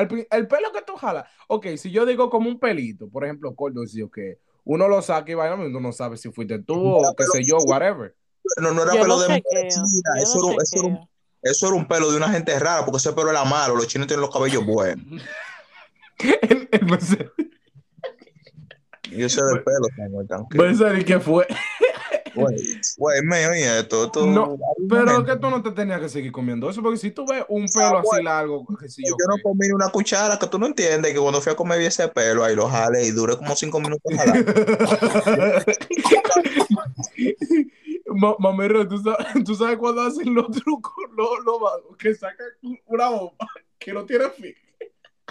pri- el pelo que tú jalas. Ok, si yo digo como un pelito, por ejemplo, corto, si que uno lo saca y vaya, uno no sabe si fuiste tú o qué sé yo, whatever. no, no era yo pelo lo de mujer eso, lo era, un- eso, era un, chequeo. Eso era un pelo de una gente rara, porque ese pelo era malo, los chinos tienen los cabellos buenos. Yo sé de pelo. Mercedes, ¿qué fue? Güey, me oye esto, No, Pero que tú no te tenías que seguir comiendo eso, porque si tú ves un pelo así largo, que si yo, yo no comí una cuchara, que tú no entiendes que cuando fui a comer vi ese pelo, ahí lo jalé y duré como cinco minutos. Ma- Mamero, ¿tú sabes, tú sabes cuando hacen los trucos, los, los vagos, que sacan una bomba que no tiene fin.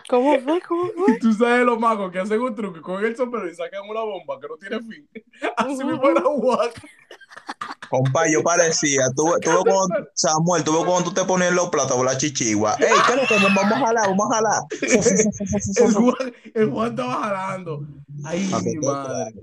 ¿Cómo fue? ¿Cómo fue? Tú sabes los magos que hacen un truco con el sombrero y sacan una bomba que no tiene fin. Así mismo era Juan. Compa, yo parecía, tuve, tuve cuando, Samuel, tuve cuando tú te ponías en los platos por la chichigua. Ey, ¿qué lo que vamos a jalar? Vamos a jalar. El Juan, el Juan estaba jalando. Ay, mi madre.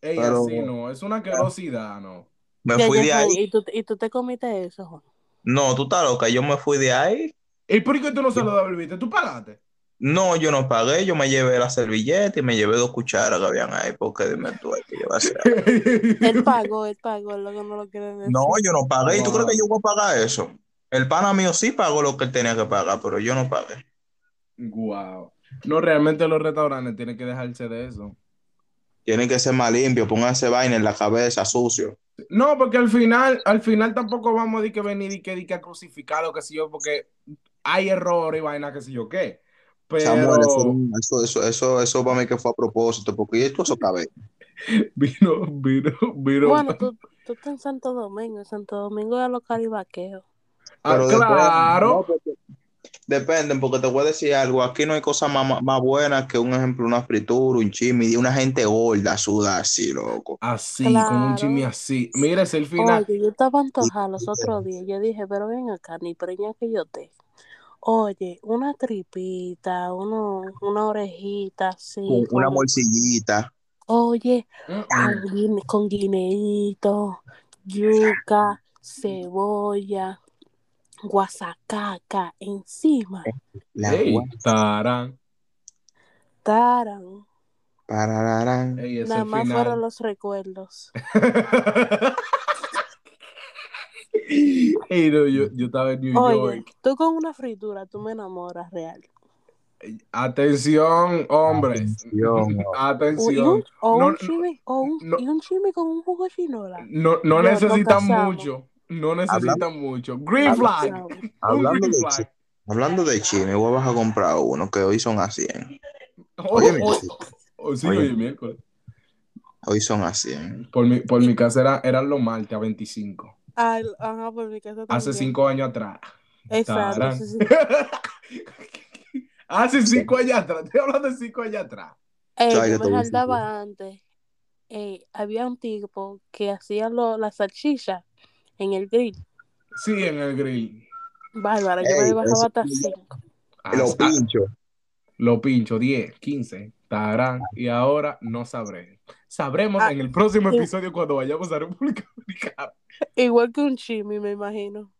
Ey, Pero- así no, es una asquerosidad, ¿no? Me Ya, fui ya, de ahí. ¿Y tú, ¿Y tú te comiste eso, Juan? No, tú estás loca, yo me fui de ahí. ¿Y por qué tú no se lo devolviste? ¿Tú pagaste? No, yo no pagué, yo me llevé la servilleta y me llevé dos cucharas que habían ahí, porque dime tú, hay que llevarse. Él pagó, él pagó, lo que no lo quieren decir. No, yo no pagué. ¿Y tú crees que yo voy a pagar eso? El pana mío sí pagó lo que él tenía que pagar, pero yo no pagué. Wow. No, realmente los restaurantes tienen que dejarse de eso. Tienen que ser más limpios, pónganse vaina en la cabeza, sucio. No, porque al final, al final tampoco vamos a decir que venir y que, di que a crucificar o qué sé yo, porque hay errores y vaina, qué sé yo qué. Pero Samuel, eso, eso, eso, eso para mí que fue a propósito, porque esto eso cabe. vino, vino, vino. Bueno, tú, tú estás en Santo Domingo, en Santo Domingo es los caribaqueos. Ah, claro. no, porque- Dependen, porque te voy a decir algo. Aquí no hay cosa más, más- buena que un ejemplo, una fritura, un chimi y una gente gorda, suda así, loco. Así, con un Claro. chimi así. Mira, es el final. Oye, yo estaba antojada los otros días. Yo dije, pero ven acá, ni preña que yo te. Oye, una tripita, uno, una orejita así. Con una con- morcillita. Oye, con, guine- con guineíto, yuca, cebolla, guasacaca encima. La Ey, tarán. Taran. parararán. Ey, Nada más final. fueron los recuerdos. Ey, no, yo, yo estaba en New Oye, York. tú con una fritura, tú me enamoras real. Atención, hombres. Atención. O, y Atención. un, o No, un chimi, o un, no. y un chimi con un jugo de chinola. No, no necesitan mucho. No necesitan mucho. Green flag. Hablando green de, flag. chi- hablando de chimi, voy a bajar a comprar uno que hoy son a 100. Oh, Oye, sí, Oye. oye, miércoles. Hoy son a 100. Por mi, por mi casa era, eran los martes a 25. Ay, ajá, por mi casa Hace también. cinco años atrás. Exacto. Hace cinco años atrás. Estoy hablando de cinco años atrás. ¿Sabes yo me saltaba antes. Ey, había un tipo que hacía lo, la salchicha en el grill. Sí, en el grill. Bárbara, yo Ey, me bajaba hasta cinco. Ah, Los ah, pinchos. Lo pincho, 10, 15, tarán, y ahora no sabré. Sabremos Ah, en el próximo episodio cuando vayamos a República Dominicana. Igual que un chimi, me imagino.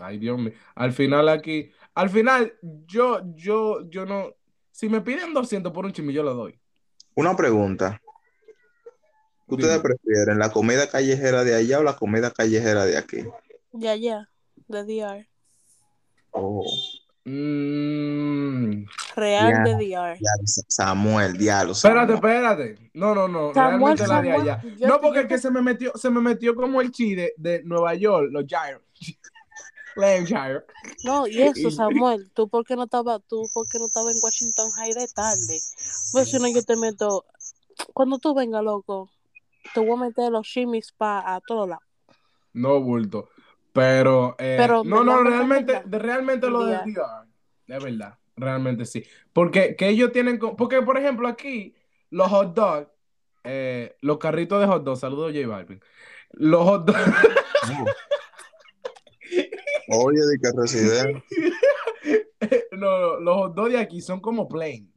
Ay, Dios mío. Al final aquí, al final, yo, yo, yo no, si me piden 200 por un chimi, yo lo doy. Una pregunta. ¿Ustedes prefieren la comida callejera de allá o la comida callejera de aquí? Ya, ya, de DR. Oh, Mm, Real Ya. de DR. ya, Samuel, diablo. espérate, Samuel. espérate. No, no, no, Samuel, realmente la de Samuel, allá. yo no, porque es que se me metió, se me metió como el chi de, de Nueva York, los Gyro. No, y eso, Samuel, tú por qué no estabas, tú por qué no estabas en Washington High de tarde. Pues si no, yo te meto, cuando tú vengas, loco, te voy a meter los chimis pa a todos lados. No bulto. Pero, eh, Pero, no, no, ¿verdad, verdad, realmente, de- realmente lo de DR. Es verdad, realmente sí. Porque que ellos tienen, porque por ejemplo aquí, los hot dogs, eh, los carritos de hot dogs, saludos J Balvin, los hot dogs, Oye, de que residente. no, no, los hot dogs de aquí son como plain.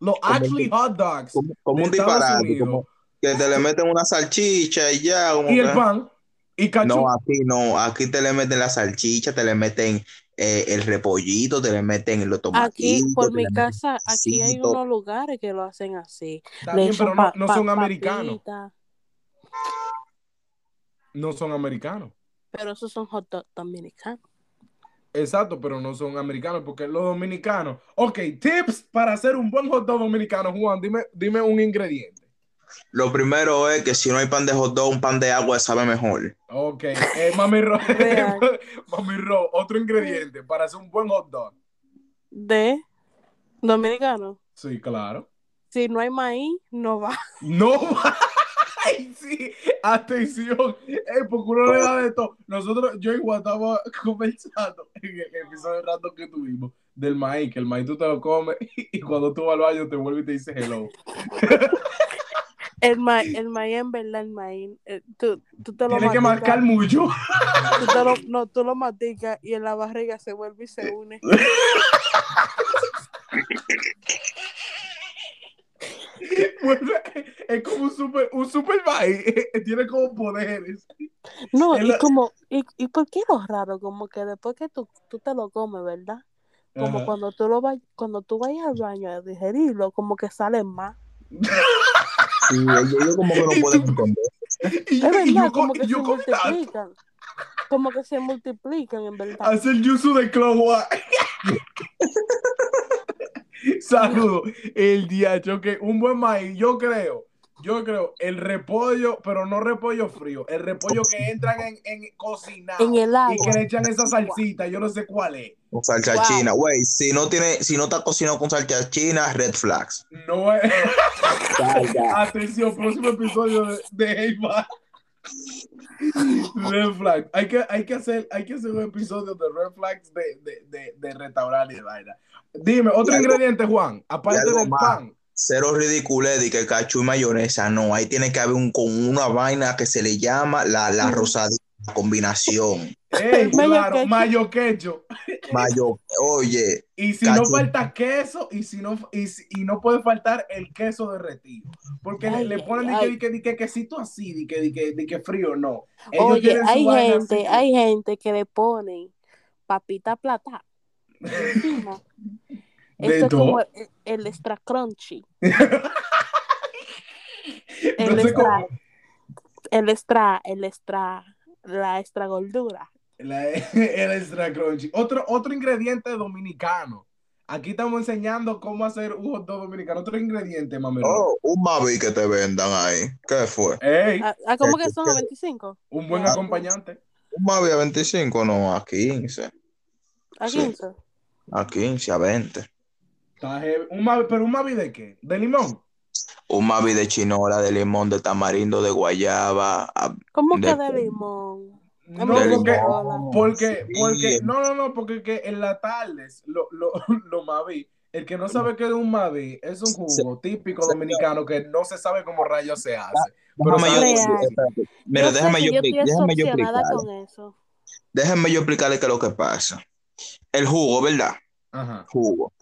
Los Como actually hot dogs Como, como de un disparate, como que te le meten una salchicha y ya. Como y el que- pan y cachú. No, aquí no, aquí te le meten la salchicha, te le meten eh, el repollito, te le meten los tomatitos. Aquí, por mi casa, aquí hay unos lugares que lo hacen así. Pero no, son americanos. No son americanos. Pero esos son hot dogs dominicanos. Exacto, pero no son americanos, porque los dominicanos. Ok, tips para hacer un buen hot dog dominicano, Juan. Dime, dime un ingrediente. Lo primero es que si no hay pan de hot dog, un pan de agua sabe mejor. Ok, eh, mami ro, mami ro, otro ingrediente para hacer un buen hot dog. De dominicano. Sí, claro. Si no hay maíz, no va. No, ay, sí, atención, eh, porque uno le da de todo. Nosotros, yo igual estaba conversando en el episodio rato que tuvimos del maíz, que el maíz tú te lo comes y cuando tú vas al baño te vuelve y te dice hello. El maíz, el maíz en verdad, el maíz. eh, tú, tú te lo Tienes que marcar mucho. tú te lo- no, tú lo masticas y en la barriga se vuelve y se une. Es como un super, un super maíz, tiene como poderes. No, Es y la- como, y, y por qué lo raro, como que después que tú, tú te lo comes, ¿verdad? como Ajá. cuando tú lo vas, cuando tú vayas al baño a digerirlo, como que salen más. Sí, ellos, como que no pueden entender. Y Es verdad, yo, como que yo se tanto. multiplican. Como que se multiplican, en verdad. Hace el yuzu de Clone Wars. Saludos. El diacho que un buen maíz, yo creo, yo creo, el repollo, pero no repollo frío, el repollo que entran en, en cocinado En el agua. y que le echan esa salsita, yo no sé cuál es. Con salsa Wow. china, güey. Si no tiene, si no está cocinado con salsa china, red flags. No es. Atención, próximo episodio de, de Hey Man. Red flag. Hay que, hay, que hacer, hay que hacer un episodio de red flags de, de, de, de restaurante y de vaina. Dime, otro Y algo- ingrediente, Juan, aparte del más. pan. Cero ridiculez de que cacho y mayonesa, no. Ahí tiene que haber un, con una vaina que se le llama la, la rosadita combinación. Ey, Mayo claro, mayo quecho. Mayo, oye, Y si no falta queso, y si no, y, si- y no puede faltar el queso derretido. Porque le, Ay, le ponen ay, di que, di que, di que quesito así, di que, di que, di que frío, no. Ellos Oye, hay gente, así. hay gente que le ponen papita plata encima. Eso es como el, el extra crunchy. El extra, el extra, el extra, la extra gordura. La- el extra crunchy. Otro, otro ingrediente dominicano. Aquí estamos enseñando cómo hacer un hot dog dominicano. Otro ingrediente, mamero. oh, un Mavi que te vendan ahí. ¿Qué fue? Ey, Ah, ah, ¿Cómo ¿Qué- que son a 25? un buen Ah, acompañante. Un Mavi a 25, no, a 15. ¿A Sí. 15? A 15, a 20. Está heavy. Un Mavi- ¿Pero un Mavi de qué? ¿De limón? Un Mavi de chinola, de limón, de tamarindo, de guayaba. a- ¿Cómo De- que de limón? No, porque, porque, Sí. porque, no, no, no, porque que en las tardes, lo, lo, lo Mavi, el que no sabe qué es un Mavi, es un jugo típico dominicano que no se sabe cómo rayos se hace. Pero Déjame yo. Mira, yo déjame yo, yo déjame yo decepcionada explicarle. con eso. Déjame yo explicarle qué es lo que pasa. El jugo, ¿verdad? Ajá. Jugo.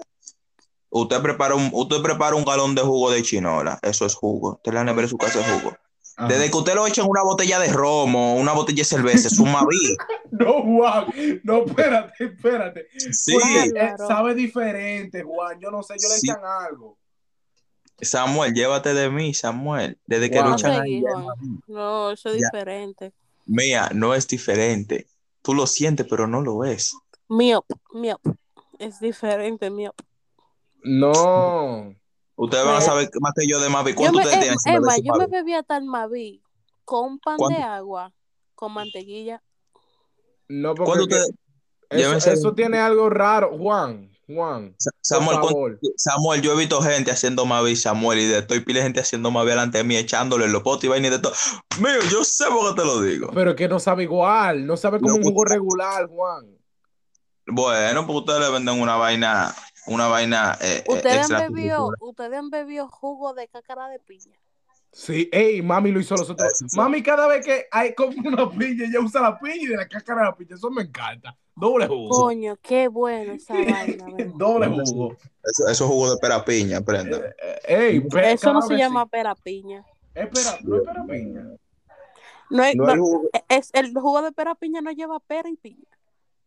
Usted prepara un, usted prepara un galón de jugo de chinola. Eso es jugo. Usted la nevera de su casa es jugo. ajá. Desde que usted lo echa en una botella de romo, una botella de cerveza, es un Mavi. No, Juan, no, espérate, espérate. Sí. Eh, sabe diferente, Juan. Yo no sé, yo le Sí. echan algo. Samuel, llévate de mí, Samuel. Desde que lo No echan ahí. No, eso es Ya. diferente. Mía, no es diferente. Tú lo sientes, pero no lo ves. Miop, miop. Es diferente, miop. No. Ustedes van a saber más que yo de Mavi. ¿Cuánto me, ustedes em- tienen Emma, su yo me bebía tal Mavi con un pan ¿Cuánto? de agua, con mantequilla. No, porque ¿Cuánto que- ustedes- eso, tiene algo raro, Juan. Juan, Samuel, ¿cuánto- favor. Samuel, yo he visto gente haciendo Mavi, Samuel, y de estoy pile gente haciendo Mavi delante de mí, echándole los potes y vaina y de todo. Mío, yo sé por qué te lo digo. Pero que no sabe igual, no sabe como No, un jugo pues- regular, Juan. Bueno, porque ustedes le venden una vaina, una vaina eh, eh, Ustedes extra. han bebido, ustedes han bebido jugo de cácara de piña. Sí, ey, mami lo hizo los otros. Sí. Mami, cada vez que hay como una piña, ella usa la piña y de la cáscara de la piña. Eso me encanta. Doble jugo. Coño, qué bueno esa vaina. Doble jugo. Eso, eso es jugo de pera piña, prenda. Eh, ey, pe- Eso no se llama sí. pera piña. Espera, no piña. Es, No no, el jugo, es, el jugo de pera piña no lleva pera y piña.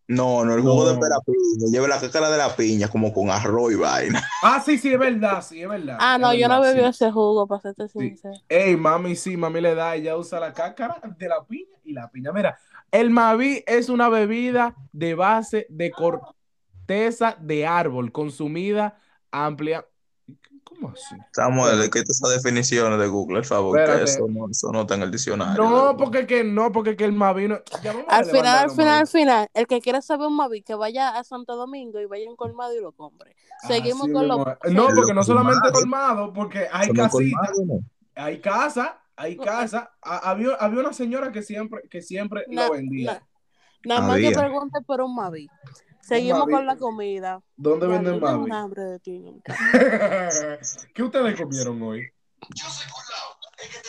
No, no el jugo No. de pera piña. Lleva la cáscara de la piña como con arroz y vaina. Ah, sí, sí, es verdad, sí, es verdad. Ah, no, es yo no bebí sí. ese jugo, para serte Sí. sincera. Ey, mami, sí, mami le da, ella usa la cáscara de la piña y la piña. Mira, el Mavi es una bebida de base de corteza de árbol consumida amplia. ¿Cómo así? Samuel, ¿de qué esas definiciones de Google, por favor? Que eso no, eso no está en el diccionario. No, porque que no, porque que el Mavi no. Al final, al final, al final, el que quiera saber un Mavi, que vaya a Santo Domingo y vaya un colmado y lo compre. Seguimos Así con los... No, porque no solamente colmado, porque hay casitas, hay casa, hay casa. Ha- Había, había una señora que siempre, que siempre Na- lo vendía. na- Nada más que pregunte por un Mavi. Seguimos con la comida. ¿Dónde Ya, venden Mavi? hambre de ti. ¿Qué ustedes comieron hoy?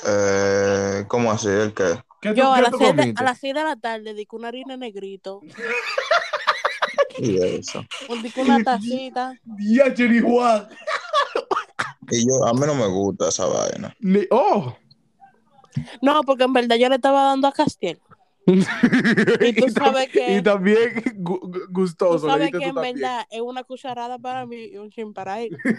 Eh, ¿Cómo así? ¿El qué? ¿Qué tú, Yo a qué las, tú seis de, comiste? a las 6 de la tarde di una harina negrito, Y eso. di una tacita. Día Jenny Juan. Y yo, a mí no me gusta esa vaina. Ni- oh, No, porque en verdad yo le estaba dando a Castiel. Y tú sabes que- y también gu- gu- Tú gustoso. le sabes que tú en también. verdad es una cucharada para mí y un chin para él.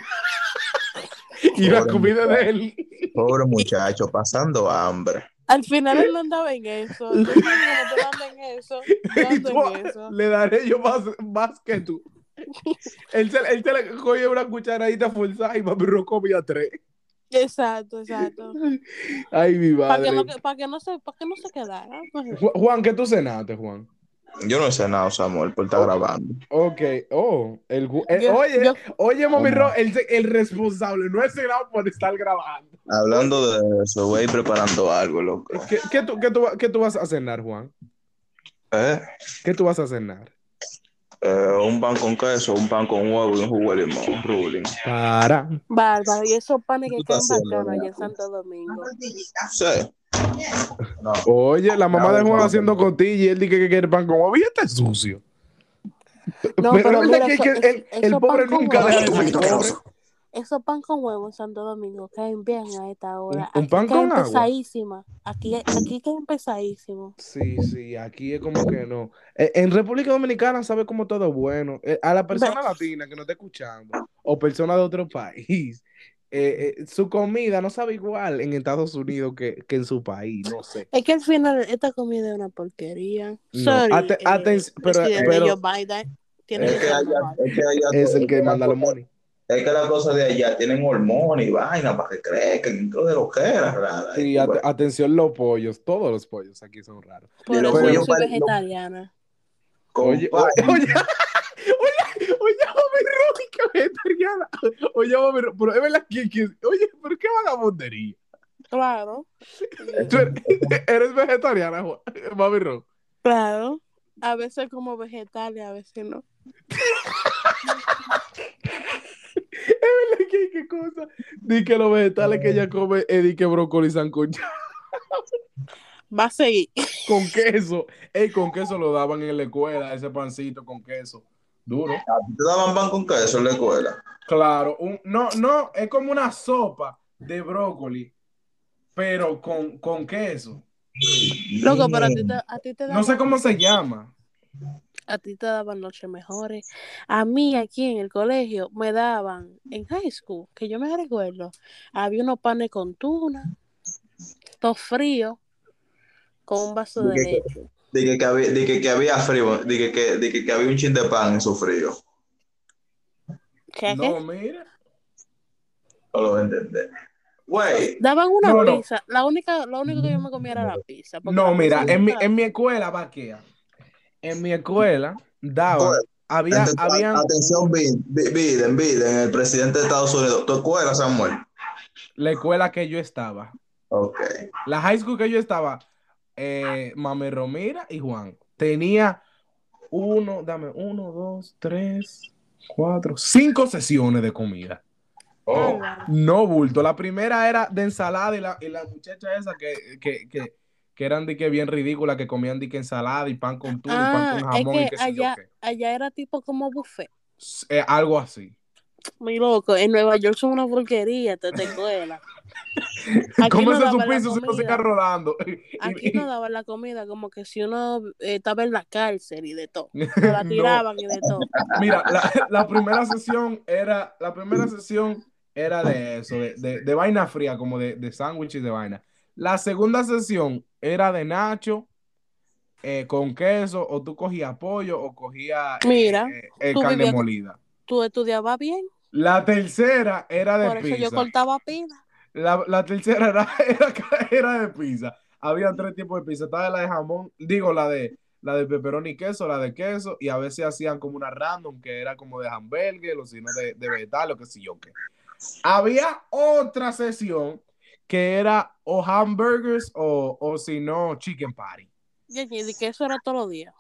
Y la Pobre comida de él. Pobre muchacho, pasando hambre. Al final él no andaba en eso. Yo no en eso. Yo Y ando tú, en eso. le daré yo más, más que tú. él, se, él se le coge una cucharadita forzada y Ro comía tres. Exacto, exacto. Ay, mi Para madre. que, no, para que no se, para que no se quedara. Ju- Juan, ¿qué tú cenaste, Juan? Yo no sé nada, Samuel, por estar Oh. grabando. Ok, oh, el, eh, Yo- oye, yo- oye, mami Oh. Ro, el, el responsable no es cenado por estar grabando. Hablando de eso, voy preparando algo, loco. ¿Qué, qué tú, qué, tú, qué tú vas a cenar, Juan? ¿Eh? ¿Qué tú vas a cenar? Eh, un pan con queso, un pan con huevo y un jugo de limón, ruling. Para. Bárbaro, y esos panes que ¿Qué quedan bacanos allá en Santo Domingo. Sí. No. Oye, la mamá No, de Juan no, haciendo no. cotilla y él dice que quiere pan con huevo y está sucio. No, pero pero es mira, verdad que, el, el- el pobre nunca deja de ser pobre. Esos pan con huevo en Santo Domingo caen bien a esta hora. un Aquí pan con agua? pesadísima. Aquí, aquí caen pesadísimos. Sí, sí, aquí es como que no. Eh, En República Dominicana sabe como todo bueno. Eh, A la persona latina que no está escuchando o persona de otro país, eh, eh, su comida no sabe igual en Estados Unidos que, que en su país, no sé. Es que al final esta comida es una porquería. No, Sorry, ate- eh, pero- pero- Biden. Tiene Es que que, ser allá, mejor. es que allá Es el que manda los money. Es que las cosas de allá tienen hormonas y vaina para que crezcan, todo de lo que era rara. Sí, Y at- bueno, atención los pollos, todos los pollos aquí son raros. Por Pero eso oye, yo soy vegetariana. Oye, compadre, oye, oye, oye, oye, mami Romy, que vegetariana. Oye, mami pero es verdad que, que- oye, pero qué vagabundería. Claro. Tú eres, eres vegetariana, Juan- mami Romy. Claro. A veces como vegetal y a veces no. Es verdad que qué cosa. Di que los vegetales que ella come es di que brócoli sancochado Va a seguir. con queso. Ey, con queso lo daban en la escuela, ese pancito con queso. Duro. ¿te daban pan con queso en la escuela? Claro, un, no, no, es como una sopa de brócoli, pero con, con queso. Loco, pero a ti te, a ti te No daban, sé cómo se llama. A ti te daban noches mejores. A mí aquí en el colegio me daban, en high school, que yo me recuerdo, había unos panes con tuna, todo frío, con un vaso de leche. Dije que, había, que había frío, dije que, dije que había un chin de pan en su frío. ¿Qué, No, mira. No lo entender. Güey, Daban una No, no. pizza. La única, lo único que yo me comía era la pizza. No, la mira, pizza en mi, en mi escuela, vaquea. En mi escuela daban, había, habían atención, Bi- Bi- Biden, Biden, el presidente de Estados Unidos. ¿Tu escuela, Samuel? la escuela que yo estaba. Ok. La high school que yo estaba, eh, Mame Romira y Juan, tenía uno, dame, uno, dos, tres, cuatro, cinco sesiones de comida. Oh. No bulto. La primera era de ensalada y la, y la muchacha esa que, que, que, que eran de que bien ridículas, que comían de que ensalada y pan con tuna y pan Ah, con es jamón y que qué sé yo allá, qué. allá era tipo como buffet. Eh, algo así. Muy loco. En Nueva York son una porquería escuela. Aquí ¿Cómo no es su daban la piso si no se comida. rodando? Aquí no daban la comida como que si uno eh, estaba en la cárcel y de todo. Se la No. tiraban y de todo. Mira, la, la primera sesión era, la primera sesión era de eso, de, de, de vaina fría, como de, de sándwiches de vaina. La segunda sesión era de nacho eh, con queso, o tú cogías pollo o cogías eh, Mira, eh, tú carne vivías molida. Tú estudiabas bien, La tercera era de por eso yo pizza. cortaba pila. La, la tercera era, era, era de pizza. Había tres tipos de pizza. Estaba la de jamón, digo, la de la de pepperoni y queso, la de queso, y a veces hacían como una random que era como de hamburger, o si no de, de vegetal, o qué sé yo qué. Había otra sesión que era o hamburgers o, o si no chicken patty, Y que eso era todos los días.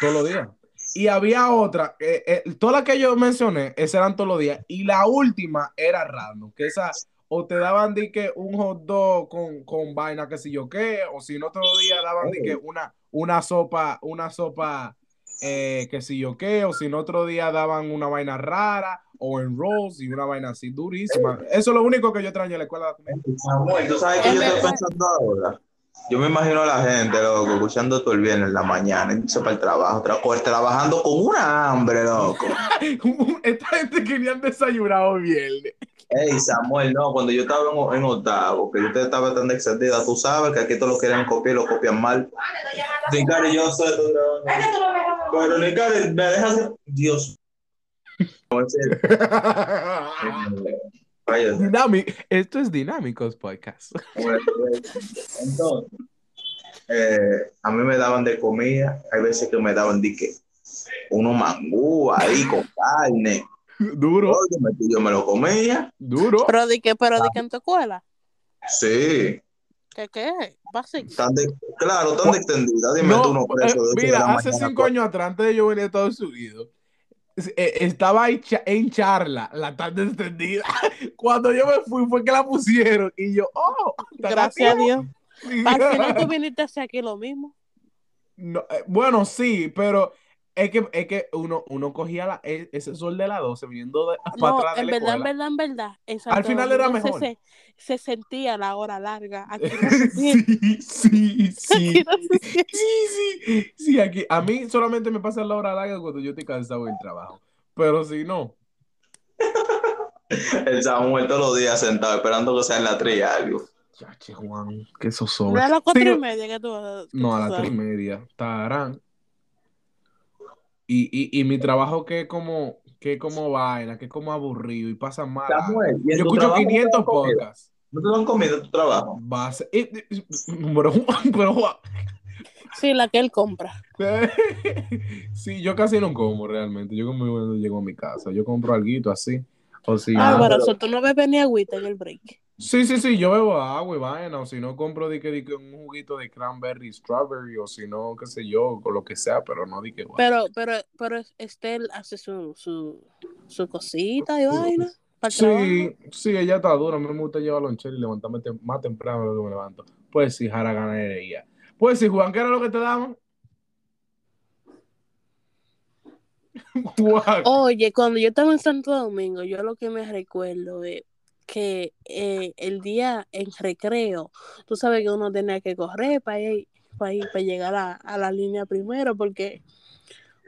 todos los días. Y había otra, eh, eh, todas las que yo mencioné, esas eran todos los días. Y la última era random, que esa o te daban di que un hot dog con, con vaina, que sé yo qué, o si no otro día daban di que una, una sopa, una sopa, eh, que sé yo qué, o si no otro día daban una vaina rara, o en rolls y una vaina así durísima. Eso es lo único que yo extraño en la escuela. Samuel, ¿tú sabes qué Es yo estoy pensando ahora? Yo me imagino a la gente, loco, escuchando todo el viernes en la mañana, irse para el trabajo, tra- o trabajando con una hambre, loco. Esta gente quería desayunado viernes. Ey, Samuel, no, cuando yo estaba en, en octavo, que yo te estaba tan extendida, tú sabes que aquí todos lo quieren copiar y lo copian mal. Nicari, yo sé, tú trabajas. pero Nicari, me dejas. Dios. Dinámico. Esto es Dinámicos Podcast. Entonces, eh, a mí me daban de comida, hay veces que me daban de que unos mangú ahí con carne. Duro, yo me lo comía. duro. Pero de que, pero de que en tu escuela. Sí, ¿Qué qué? Básico. tan de, claro, tan de extendida. Dime tú, no preso eh, mira, hace cinco años atrás, antes de yo venir a Estados Unidos, estaba ahí cha- en charla, la tarde extendida. Cuando yo me fui fue que la pusieron y yo, oh, ¿está Gracias a? Dios. Al final tú viniste a hacer aquí lo mismo. No, eh, bueno, sí, pero es que, es que uno, uno cogía la- e- ese sol de la 12 viniendo de, para No, atrás de en la verdad, en verdad, en verdad. en Al final era mejor. Se, se, se sentía la hora larga. Aquí no se. Sí, sí, sí. Aquí no se. Sí, sí, sí, aquí. A mí solamente me pasa la hora larga cuando yo estoy cansado del trabajo. Pero si no, El Samuel todos los días sentado esperando que sea en la trilla algo. chache Juan, que eso a las cuatro Sí, y media que tú que No, tú a las tres y media. Tarán. Y, y, y mi trabajo que es como, que es como vaina, que es como aburrido y pasa mal. Samuel, ¿y en Yo escucho trabajo no te 500 dan comida? podcasts. ¿No te dan comida en tu trabajo? Y- Pero, pero. Sí, la que él compra. Sí, yo casi no como realmente. Yo como cuando llego a mi casa. Yo compro algo así. O si Ah, Álvaro, pero- tú no bebes ni agüita en el break. Sí, sí, sí, yo bebo agua y vaina, o si no compro di que, di que un juguito de cranberry, strawberry, o si no, qué sé yo, o lo que sea, pero no di que guau. Pero, pero, pero Estel hace su, su, su cosita y vaina. para el Sí, sí, ella está dura, a mí me gusta llevar lonchera y levantarme tem- más temprano de lo que me levanto. Pues sí, jara ganadería. Pues sí, Juan, ¿qué era lo que te trabajo. Oye, cuando yo estaba en Santo Domingo, yo lo que me recuerdo es que eh, el día en recreo, tú sabes que uno tenía que correr para ir, para ir, para llegar a, a la línea primero porque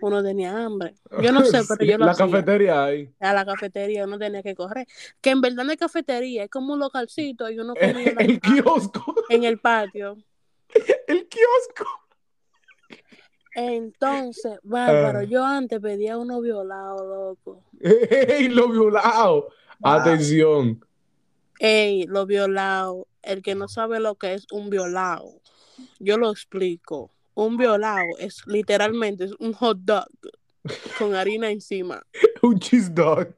uno tenía hambre. Yo no sé, pero Sí, yo lo La hacía. cafetería ahí. a la cafetería, uno tenía que correr. Que en verdad no es cafetería, es como un localcito y uno comía en la- El kiosco. en el patio. El kiosco. Entonces, bárbaro, Ah. yo antes pedía uno violado, loco. ¡Ey, lo violado! Atención. Ey, lo violado. El que no sabe lo que es un violado, yo lo explico. Un violado es literalmente es un hot dog con harina encima. Un cheese dog.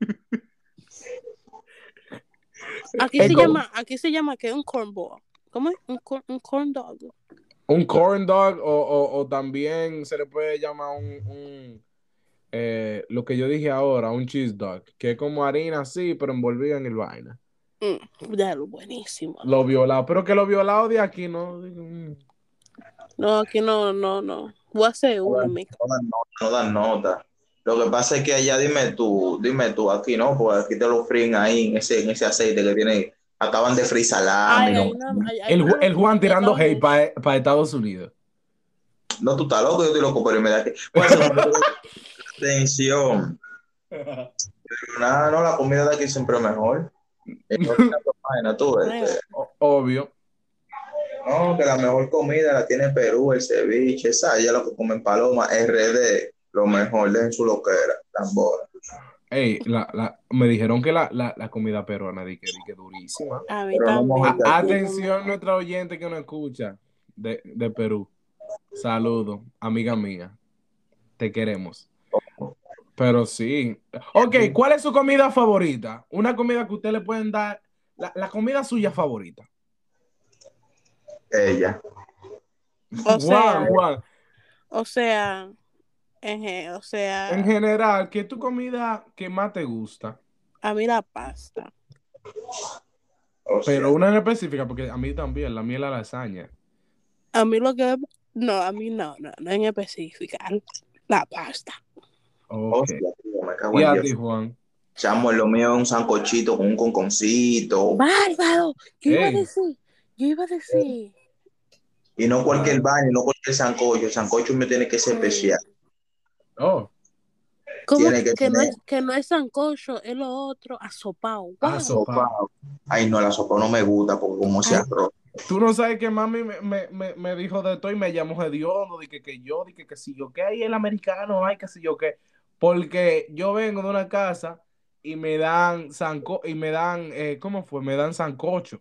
Aquí se llama, aquí se llama que un cornball. ¿Cómo es? Un, corn- un corn dog. Un corn dog o, o- o también se le puede llamar un, un, eh, lo que yo dije ahora, un cheese dog, que es como harina así, pero envolvida en el vaina. Mm, ya lo buenísimo. Lo violado, pero que lo violado de aquí no. mm, No, aquí no, no, no. Voy a hacer uno en mi No dan nota, no dan nota. Lo que pasa es que allá dime tú, dime tú, aquí no, pues aquí te lo fríen ahí en ese, en ese aceite que tiene, acaban de freír salami, Ay, ¿no? no, El, no, el Juan tirando no, hate para Estados Unidos. No, tú estás loco, yo estoy loco, pero me da que. Pues, atención. Pero nada, no, la comida de aquí siempre es mejor. Tú, este, Obvio. No, que la mejor comida la tiene Perú, el ceviche, esa, ya lo que comen paloma, RD, lo mejor, dejen su loquera, tambora. Ey, la, la, me dijeron que la, la, la comida peruana di que, di que durísima. A- a- atención, nuestra oyente que nos escucha de, de Perú. Saludos, amiga mía. Te queremos. Pero sí. Ok, ¿cuál es su comida favorita? Una comida que usted le pueden dar. La, la comida suya favorita. Ella. O sea, Juan, Juan, o sea, en o sea, en general, ¿qué es tu comida que más te gusta? a mí la pasta. O sea, Pero una en específica, porque a mí también, la mía es la lasaña. A mí lo que no, a mí no, no, no en específica. La pasta. Ok. hostia, tío, me cago Y en a Dios. ti, Juan. Chamo, lo mío es un sancochito con un conconcito. Bárbaro, yo iba a decir, yo iba a decir Y no cualquier baño, no cualquier sancocho. El sancocho me tiene que ser especial. Oh, ¿Cómo que, no es, que no es sancocho, es lo otro, asopado. Wow. Ah, so- Sopa. Ay, no, la sopa no me gusta porque como se Ay. arroz. Tú no sabes que mami me, me, me, me dijo de todo y me llamó hediondo, de que, que yo, de que, que si yo qué hay el americano, hay que si yo qué. Porque yo vengo de una casa y me dan sanco y me dan, eh, ¿cómo fue? Me dan sancocho.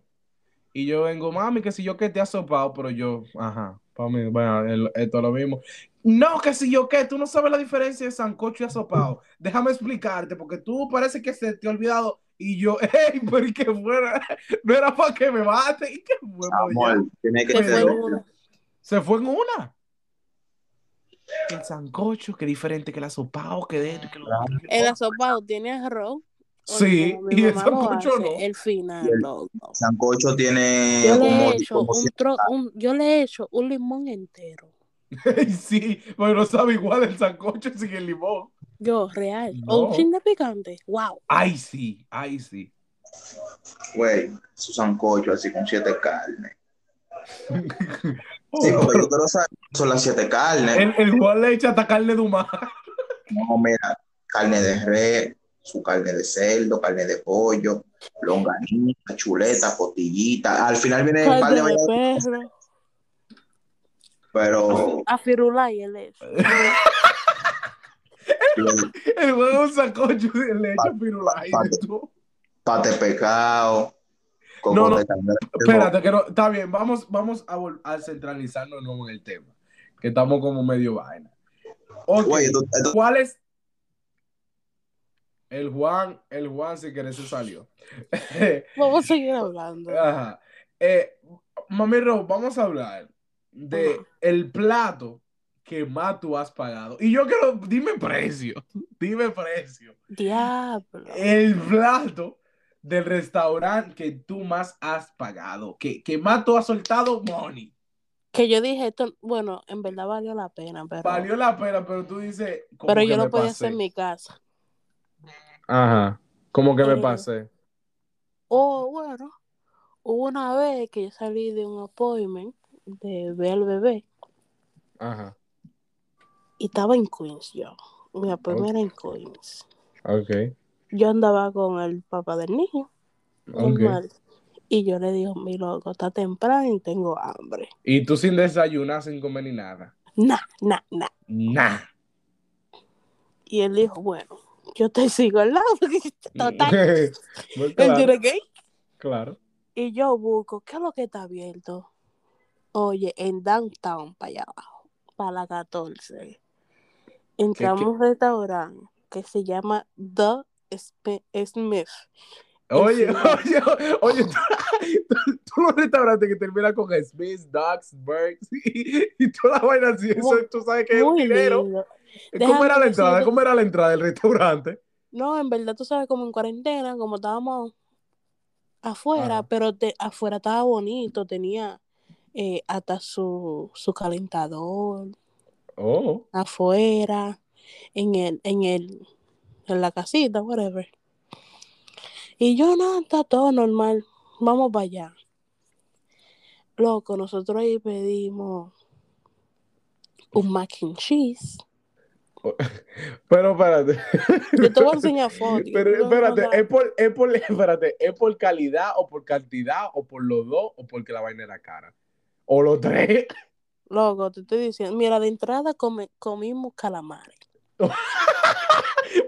Y yo vengo, mami, que si yo qué te has sopado, pero yo, ajá, para mí, bueno, el- esto es lo mismo. No, que si yo qué, tú no sabes la diferencia de sancocho y asopado. Déjame explicarte, porque tú parece que se te ha olvidado. Y yo, hey, pero y que fuera, no era para que me mate, y que fue, pues, ya. Amor, tiene que Se fue tener. en una. Se fue en una. Que el sancocho, que diferente que el asopado, que de esto, que lo El asopado tiene arroz. Sí, y el sancocho hace, no. El final, el- loco. Sancocho tiene Yo le como, he hecho como un, tro, un- yo le he hecho un limón entero. Sí, pero no sabe igual el sancocho sin el limón. Yo, real. No. O un chin de picante. Wow. Ay, sí, ay, sí. güey, su sancocho así con siete carnes. Oh, Sí, porque yo quiero saber qué son las siete carnes. el, el Juan le echa hasta carne de humano. No, mira, carne de res, su carne de cerdo, carne de pollo, longaniza, chuleta, cotillita. Al final viene un par de de perro. pero A Firulai él es. El sancocho y le echa pirulay pa- de todo. pate pecado, No, no. Espérate, que no, está bien, vamos, vamos a, a centralizarnos no en el tema, que estamos como medio vaina. Ok, Güey, tú- tú- ¿cuál es? El Juan, el Juan si querés se salió. Vamos a seguir hablando. Ajá. Eh, Mami Ro, vamos a hablar de Ajá. el plato que más tú has pagado. Y yo quiero, dime precio, dime precio. Diablo. El plato del restaurante que tú más has pagado, que, que más tú has soltado money. Que yo dije, esto, bueno, en verdad valió la pena, pero, Valió la pena, pero tú dices. pero que yo lo podía pasé. hacer en mi casa. Ajá. Como que me Eh, pasé. O bueno, hubo una vez que yo salí de un appointment de ver al bebé Ajá. y estaba en Queens yo. Mi appointment era en Queens. Ok. Yo andaba con el papá del niño, Ok. normal. Y yo le digo, mi loco, está temprano y tengo hambre. Y tú sin desayunar, sin comer ni nada. Nah, nah, nah. Nah. Y él dijo, bueno, yo te sigo al lado. Total. Pues claro, ir. claro. Y yo busco, ¿qué es lo que está abierto? Oye, en downtown, para allá abajo, para la 14. Entramos a un restaurante que se llama The Smith. Oye, oye, oye, tú los restaurantes que terminan con Smith, Ducks, Burks y, y toda la vaina así, eso tú sabes que es un dinero. ¿Cómo era la entrada? ¿Cómo era la entrada del restaurante? No, en verdad, tú sabes, como en cuarentena, como estábamos afuera, Ajá. pero te- afuera estaba bonito, tenía eh, hasta su, su calentador Oh, afuera, en el, en el, en la casita, whatever. Y yo, no, está todo normal, vamos para allá. Loco, nosotros ahí pedimos un mac and cheese. pero espérate. Yo te voy a enseñar fotos. Pero espérate, ¿es por, es por, espérate, ¿es por calidad o por cantidad o por los dos o porque la vaina era cara? O los tres. Loco, te estoy diciendo, mira, de entrada come- comimos calamares.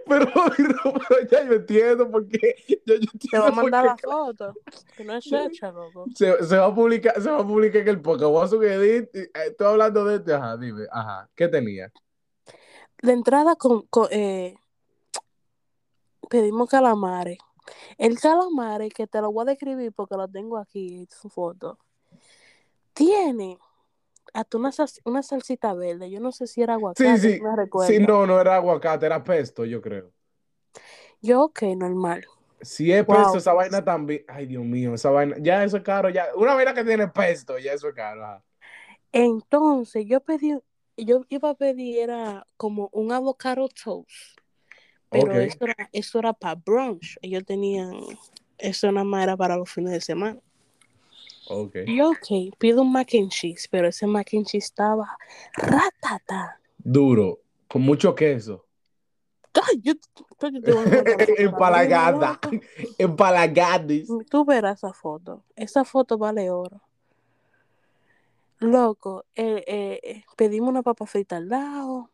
Pero, pero ya yo entiendo porque ya yo Te voy a mandar la foto. Que no es checha, loco. se, se va a publicar, se va a publicar en el podcast. Voy a eh, Estoy hablando de este, ajá, dime, ajá, ¿qué tenía? De entrada con, con, eh, pedimos calamares. El calamare, que te lo voy a describir porque lo tengo aquí su foto, tiene hasta una, sal- una salsita verde. Yo no sé si era aguacate, Sí, sí, no recuerdo. Sí, no, no era aguacate, era pesto, yo creo. Yo, ok, normal. Si es Wow. pesto, esa vaina también. Ay, Dios mío, esa vaina. Ya eso es caro, ya. Una vaina que tiene pesto, ya eso es caro. ajá. Entonces, yo pedí, yo iba a pedir, era como un avocado toast. Pero Ok. eso era, eso era para brunch. Ellos tenían, eso nada más era para los fines de semana. Ok. Y ok, pido un mac and cheese, pero ese mac and cheese estaba ratata. Duro, con mucho queso. Ay, yo, yo te voy a Empalagada. loco. Empalagadis. Tú verás esa foto. Esa foto vale oro. Loco, eh, eh, eh, pedimos una papa frita al lado.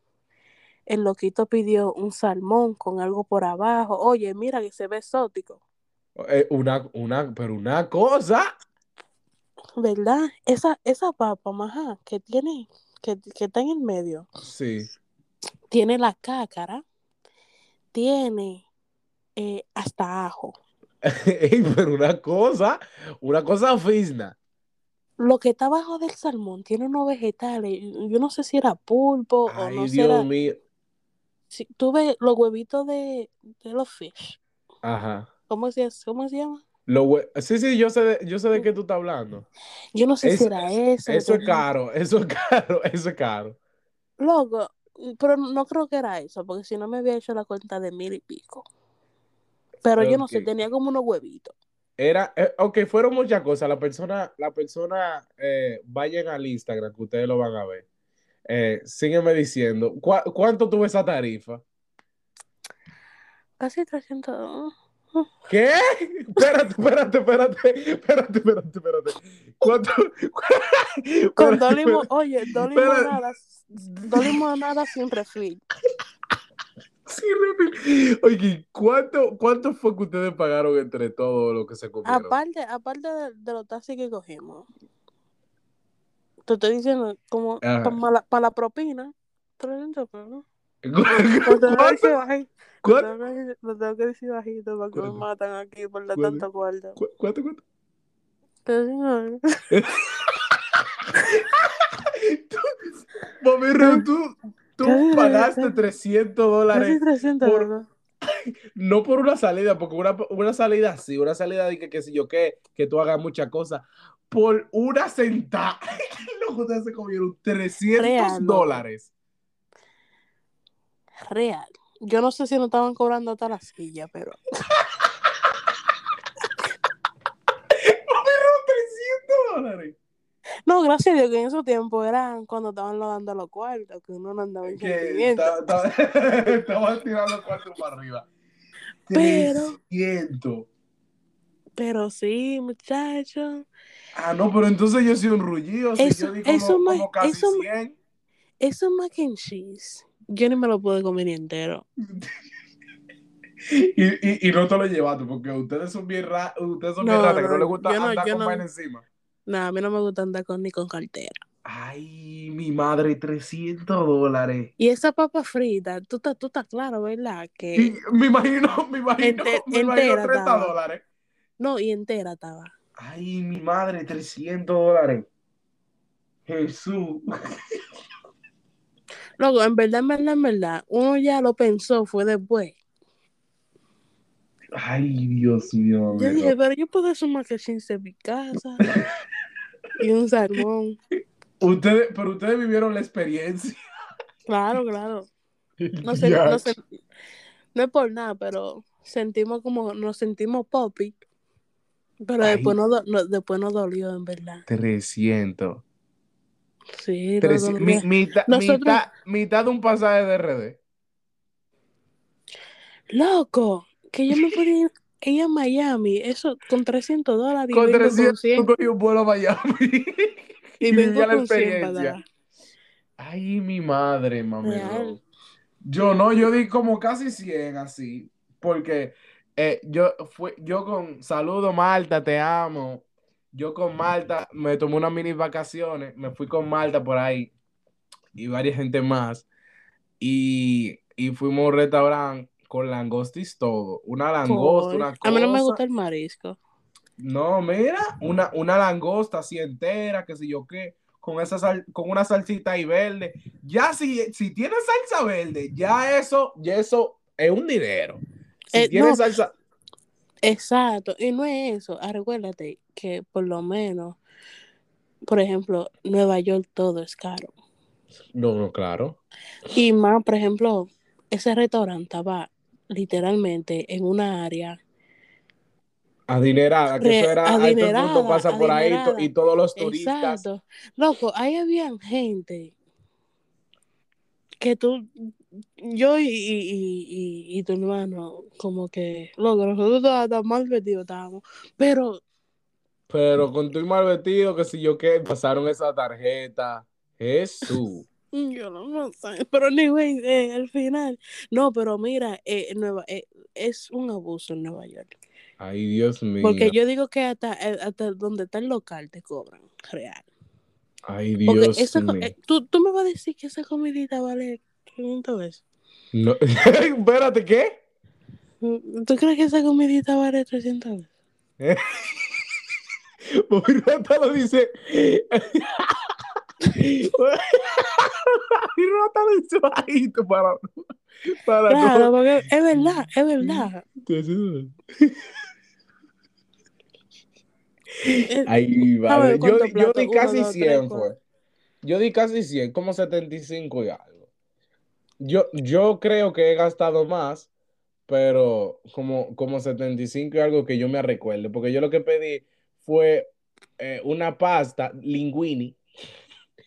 El loquito pidió un salmón con algo por abajo. Oye, mira que se ve exótico, Eh, una, una, pero una cosa. ¿Verdad? Esa, esa papa, maja, que tiene, que, que está en el medio, Sí. tiene la cácara, tiene eh, hasta ajo. Ey, pero una cosa, una cosa fisna. Lo que está abajo del salmón tiene unos vegetales. Yo no sé si era pulpo o Ay, no sé. Dios era- mío. si- tú ves los huevitos de, de los fish. Ajá. ¿Cómo se, ¿Cómo se llama? Lo hue- sí, sí, yo sé de, yo sé de qué tú estás hablando. Yo no sé si Eso- era eso. Eso es caro, eso es caro, eso es caro. Loco, pero no creo que era eso, porque si no me había hecho la cuenta de mil y pico. Pero yo no sé, tenía como unos huevitos. Era, eh, ok, fueron muchas cosas. La persona, la persona, eh, vayan al Instagram, que ustedes lo van a ver. Eh, sígueme diciendo, ¿cuá- ¿cuánto tuvo esa tarifa? Casi 300. ¿Qué? Espérate, espérate, espérate, espérate, espérate, espérate. ¿Cuánto? Con espérate. oye, espérate. limonadas, dos limonadas sin refil. Sí. Oye, ¿cuánto, ¿cuánto fue que ustedes pagaron entre todo lo que se comieron? Aparte, aparte de, de los taxis que cogimos. Te estoy diciendo, como para la propina, 300 pesos. ¿Cuánto? ¿Cuánto? tengo que decir- lo tengo que decir bajito para que me matan aquí por dar ¿Cuánto? tanto cuarto. ¿Cu- ¿Cuánto? ¿Cuánto? Sí, no. Tú- Mami Ru, tú, pagaste 300. 300 Casi dólares 300 por- no por una salida, porque una, una salida así, una salida de que, qué sé yo qué, que tú hagas muchas cosas, por una sentada. Loco, ustedes se comieron 300 Real, loco. dólares. Real. Yo no sé si nos estaban cobrando hasta la silla, pero. Mami Ru, 300 dólares. No, gracias a Dios que en esos tiempos eran cuando estaban dando los cuartos, que uno no andaba en Que estaban tirando cuarto para arriba. Pero- 300. Pero sí, muchachos. Ah, no, pero entonces yo soy un rullido. Si Eso- yo di como, eso me- como casi eso me- 100. Eso mac and cheese. Yo ni me lo puedo comer ni entero. Y, y, y no te lo llevaste porque ustedes son bien ra ustedes son bien No, ratas que no no, les gusta no- andar con no- encima. Nada, a mí no me gusta andar con ni con cartera. Ay, mi madre, 300 dólares. Y esa papa frita, tú estás tú estás claro, ¿verdad? Y Que me imagino, me imagino, Ente- me imagino entera 30 estaba. dólares. no, y entera estaba. Ay, mi madre, 300 dólares. Jesús. Luego, en verdad, en verdad, en verdad, uno ya lo pensó, fue después. Ay, Dios mío. Yo dije, pero yo puedo hacer and cheese en mi casa. y un salmón. Ustedes, pero ustedes vivieron la experiencia. Claro, claro. No, sé, no, sé- no es por nada, pero sentimos como, nos sentimos poppy. Pero Ay. después no, no- después nos dolió, en verdad. 300. Sí, Tres- dolió. mi- mitad, Nosotros- mitad, mitad de un pasaje de RD. Loco, que yo me podía ir a Miami, eso con 300 dólares Con vengo con 300 100. cogí un vuelo a Miami. Y y vengo la con 100 para experiencia. Ay, mi madre, mami. No. Yo no, yo di como casi 100 así. Porque eh, yo, fue, yo con saludo Marta, te amo. Yo con Marta me tomé unas mini vacaciones. Me fui con Marta por ahí y varias gente más. Y, y fuimos a un restaurante con langostis todo. Una langosta, una A mí no me cosa. gusta el marisco. No, mira, una, una langosta así entera, que sé yo qué, con esa sal- con una salsita ahí verde. Ya si, si tienes salsa verde, ya eso, ya eso es un dinero. Si Eh, tienes no. salsa, Exacto, y no es eso. Ah, Recuérdate que por lo menos, por ejemplo, Nueva York todo es caro. no, no, claro. Y más, por ejemplo, ese restaurante estaba literalmente en una área Adinerada, que eso era, a este punto adinerada, pasa por ahí adinerada. y todos los turistas. Exacto. Loco, ahí habían gente que tú, yo y, y, y, tu hermano, como que, loco, nosotros estábamos tan mal vestidos estábamos, pero Pero con tu mal vestido, que si yo qué, pasaron esa tarjeta. Jesús. yo no, no sé, pero anyway, eh, al final, no, pero mira, eh, Nueva, eh, es un abuso en Nueva York, Ay, Dios mío. porque yo digo que hasta, eh, hasta donde está el local te cobran, real. Ay, Dios mío. eh, ¿tú, tú me vas a decir que esa comidita vale 500 veces. No. Espérate, ¿qué? ¿Tú crees que esa comidita vale 300 veces? Bobby Rota lo dice. Rota lo hizo bajito para. para Claro, no- porque es verdad, es verdad. Eh, Ay, A vale. Yo, ¿cuántos yo di casi dos, 100, tres, fue. Yo di casi 100, como 75 y algo. Yo, yo creo que he gastado más, pero como, como 75 y algo que yo me recuerde, porque yo lo que pedí fue eh, una pasta linguini.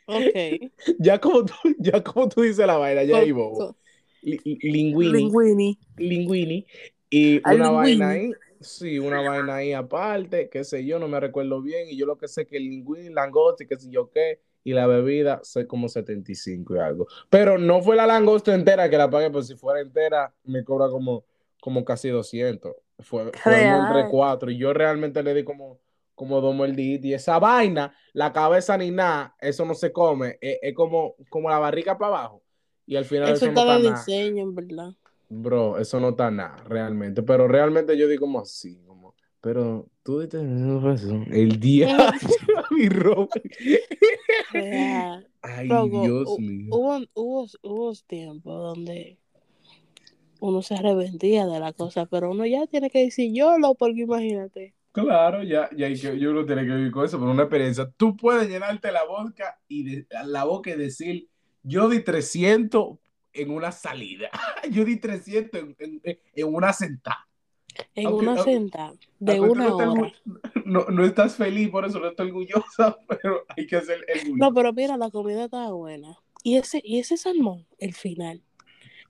Ok. Ya como tú, ya como tú dices la vaina, ya ahí bobo. Linguini, Linguini. linguini y una linguini. vaina ahí, sí, una vaina ahí aparte, qué sé yo, no me recuerdo bien, y yo lo que sé que el linguini, langosta y qué sé yo qué, y la bebida, sé como 75 y algo. Pero no fue la langosta entera que la pagué, pero si fuera entera, me cobra como, como casi 200. Fue, entre cuatro, y yo realmente le di como, como dos mordiditas, y esa vaina, la cabeza ni nada, eso no se come, es, es como, como la barriga para abajo, y al final Eso eso, no está diseño, en verdad. Bro, eso no está nada, realmente. Pero realmente yo digo como así, como, pero tú diste razón. El día, mi ropa. Ay, Dios hu- mío. Hubo, hubo, hubo tiempos donde uno se arrepentía de la cosa, pero uno ya tiene que decir YOLO, porque imagínate. Claro, ya, ya hay que, yo no tiene que vivir con eso, pero una experiencia. Tú puedes llenarte la boca y de- la boca y decir, yo di 300 en una salida. yo di 300 en, en- en una sentada. En Aunque- una aunque- sentada de una no, hora. no, no estás feliz, por eso no estás orgullosa, pero hay que hacer el No, pero mira, la comida estaba buena. Y ese, y ese salmón, el final.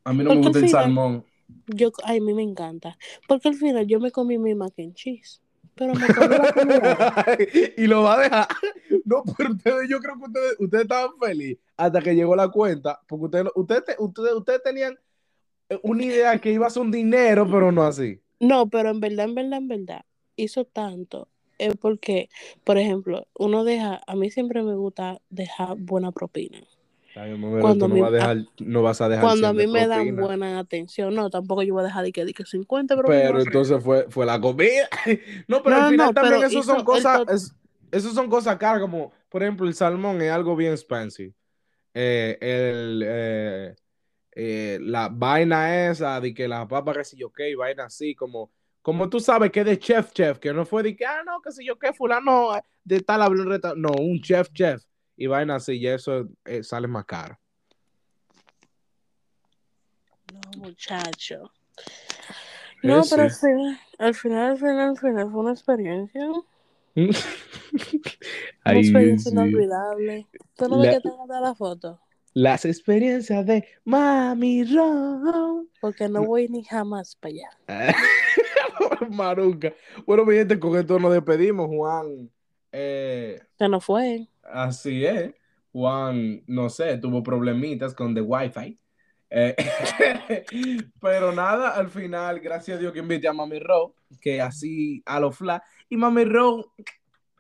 A mí no me gusta el final- salmón. Yo, a mí me encanta. Porque al final yo me comí mi mac and cheese. Pero me comí la comida. y lo va a dejar. No, pero ustedes, yo creo que ustedes, ustedes estaban felices hasta que llegó la cuenta, porque ustedes, ustedes, te- ustedes, ustedes tenían una idea que iba a ser un dinero, pero no así. No, pero en verdad, en verdad, en verdad, hizo tanto. Es porque, por ejemplo, uno deja, a mí siempre me gusta dejar buena propina. Ay, Cuando no, vas a dejar, no vas a dejar Cuando a 100 mí me dan propina. buena atención, no, tampoco yo voy a dejar de que, de que 50 Pero propinas. entonces fue, fue la comida. No, pero No, al final no, también pero eso son cosas, es- eso son cosas caras, como por ejemplo el salmón es algo bien expensive. Eh, el, eh, eh, la vaina esa de que la papa que si yo qué, y vaina así, como, como tú sabes que es de chef chef, que no fue de que, ah, no, que si yo qué, fulano eh, de tal habló no, un chef chef, y vaina así, y eso eh, sale más caro. No, muchacho. No, pero sí. al final, al final, al final fue una experiencia. Una experiencia inolvidable. ¿Tú no ves La- que te la foto? Las experiencias de Mami Ron. Porque no voy ni jamás para allá. Maruca. Bueno, mi gente, con esto nos despedimos, Juan. Eh, Se nos fue. así es. Juan, no sé, tuvo problemitas con the Wi-Fi. Eh, pero nada, al final, gracias a Dios que invité a Mami Ro, que así a lo fla. Y Mami Ro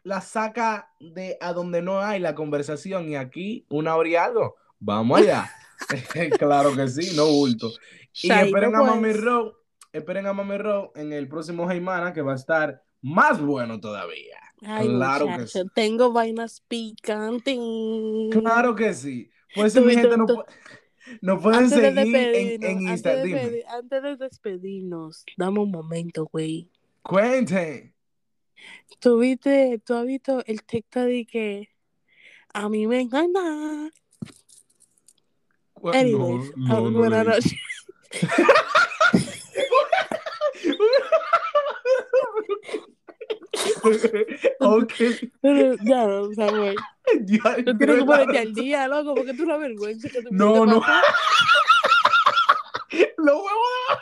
la saca de a donde no hay la conversación. Y aquí, una hora y algo. Vamos allá. claro que sí, no bulto. Y Chaito, esperen a pues. Mami Ro, esperen a Mami Ro en el próximo Jaimana que va a estar más bueno todavía. Ay, Claro que sí. tengo vainas picantes. Claro que sí. Pues Tú- mi tú- gente no, tú- pu- nos pueden Antes seguir en, en antes, de antes de despedirnos, dame un momento, güey. Cuenten. ¿Tú viste, tú has visto el texto de que a mí me encanta? Anyways, no, no, ah, no buenas noches. ok. Pero ya no, Samuel. Ya, Tú tienes que ponerte al día, loco, porque tú la vergüenza que No, te no. pasas. Los huevos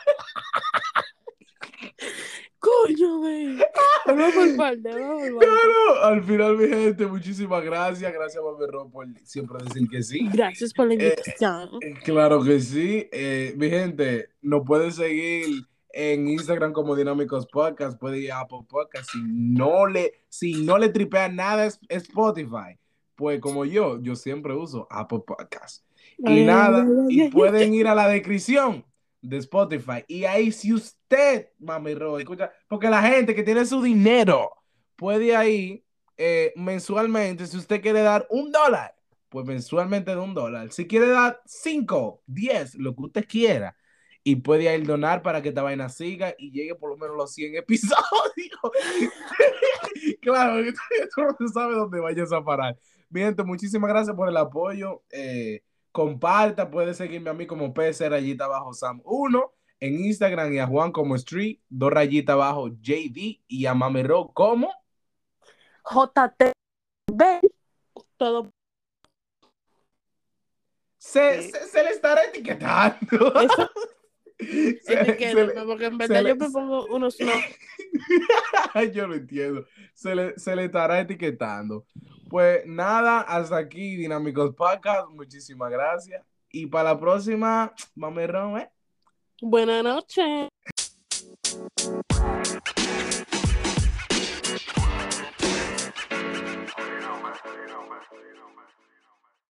Coño, güey. Vamos por parte, vamos por parte. No, al final, mi gente, muchísimas gracias. Gracias, Mami Ro, por siempre decir que sí. Gracias por la Eh, invitación. Eh, Claro que sí. Eh, mi gente, nos pueden seguir en Instagram como Dinámicos Podcast, puede ir a Apple Podcast. Si no le, si no le tripea nada es Spotify, pues como yo, yo siempre uso Apple Podcast. Y Ay, nada, ay, ay, y pueden ir a la descripción de Spotify. Y ahí, si usted, mami Ro, escucha, porque la gente que tiene su dinero puede ahí eh, mensualmente, si usted quiere dar un dólar, pues mensualmente de un dólar. Si quiere dar cinco, diez, lo que usted quiera. Y puede ir donar para que esta vaina siga y llegue por lo menos los 100 episodios. claro, tú no sabes dónde vayas a parar. Mi gente, muchísimas gracias por el apoyo. Eh, comparta, puede seguirme a mí como PC rayita abajo Sam 1 en Instagram y a Juan como Street, dos rayitas abajo JD y a Mami Ro como JTB. Todo se, Sí. se, se le estará etiquetando. eso. Se- etiquétame, se le- porque en verdad le- yo me pongo unos no. Yo lo entiendo. Se le, se le estará etiquetando. Pues nada, hasta aquí, Dinámicos Podcast. Muchísimas gracias. Y para la próxima, Mami Ro, ¿eh? Buenas noches.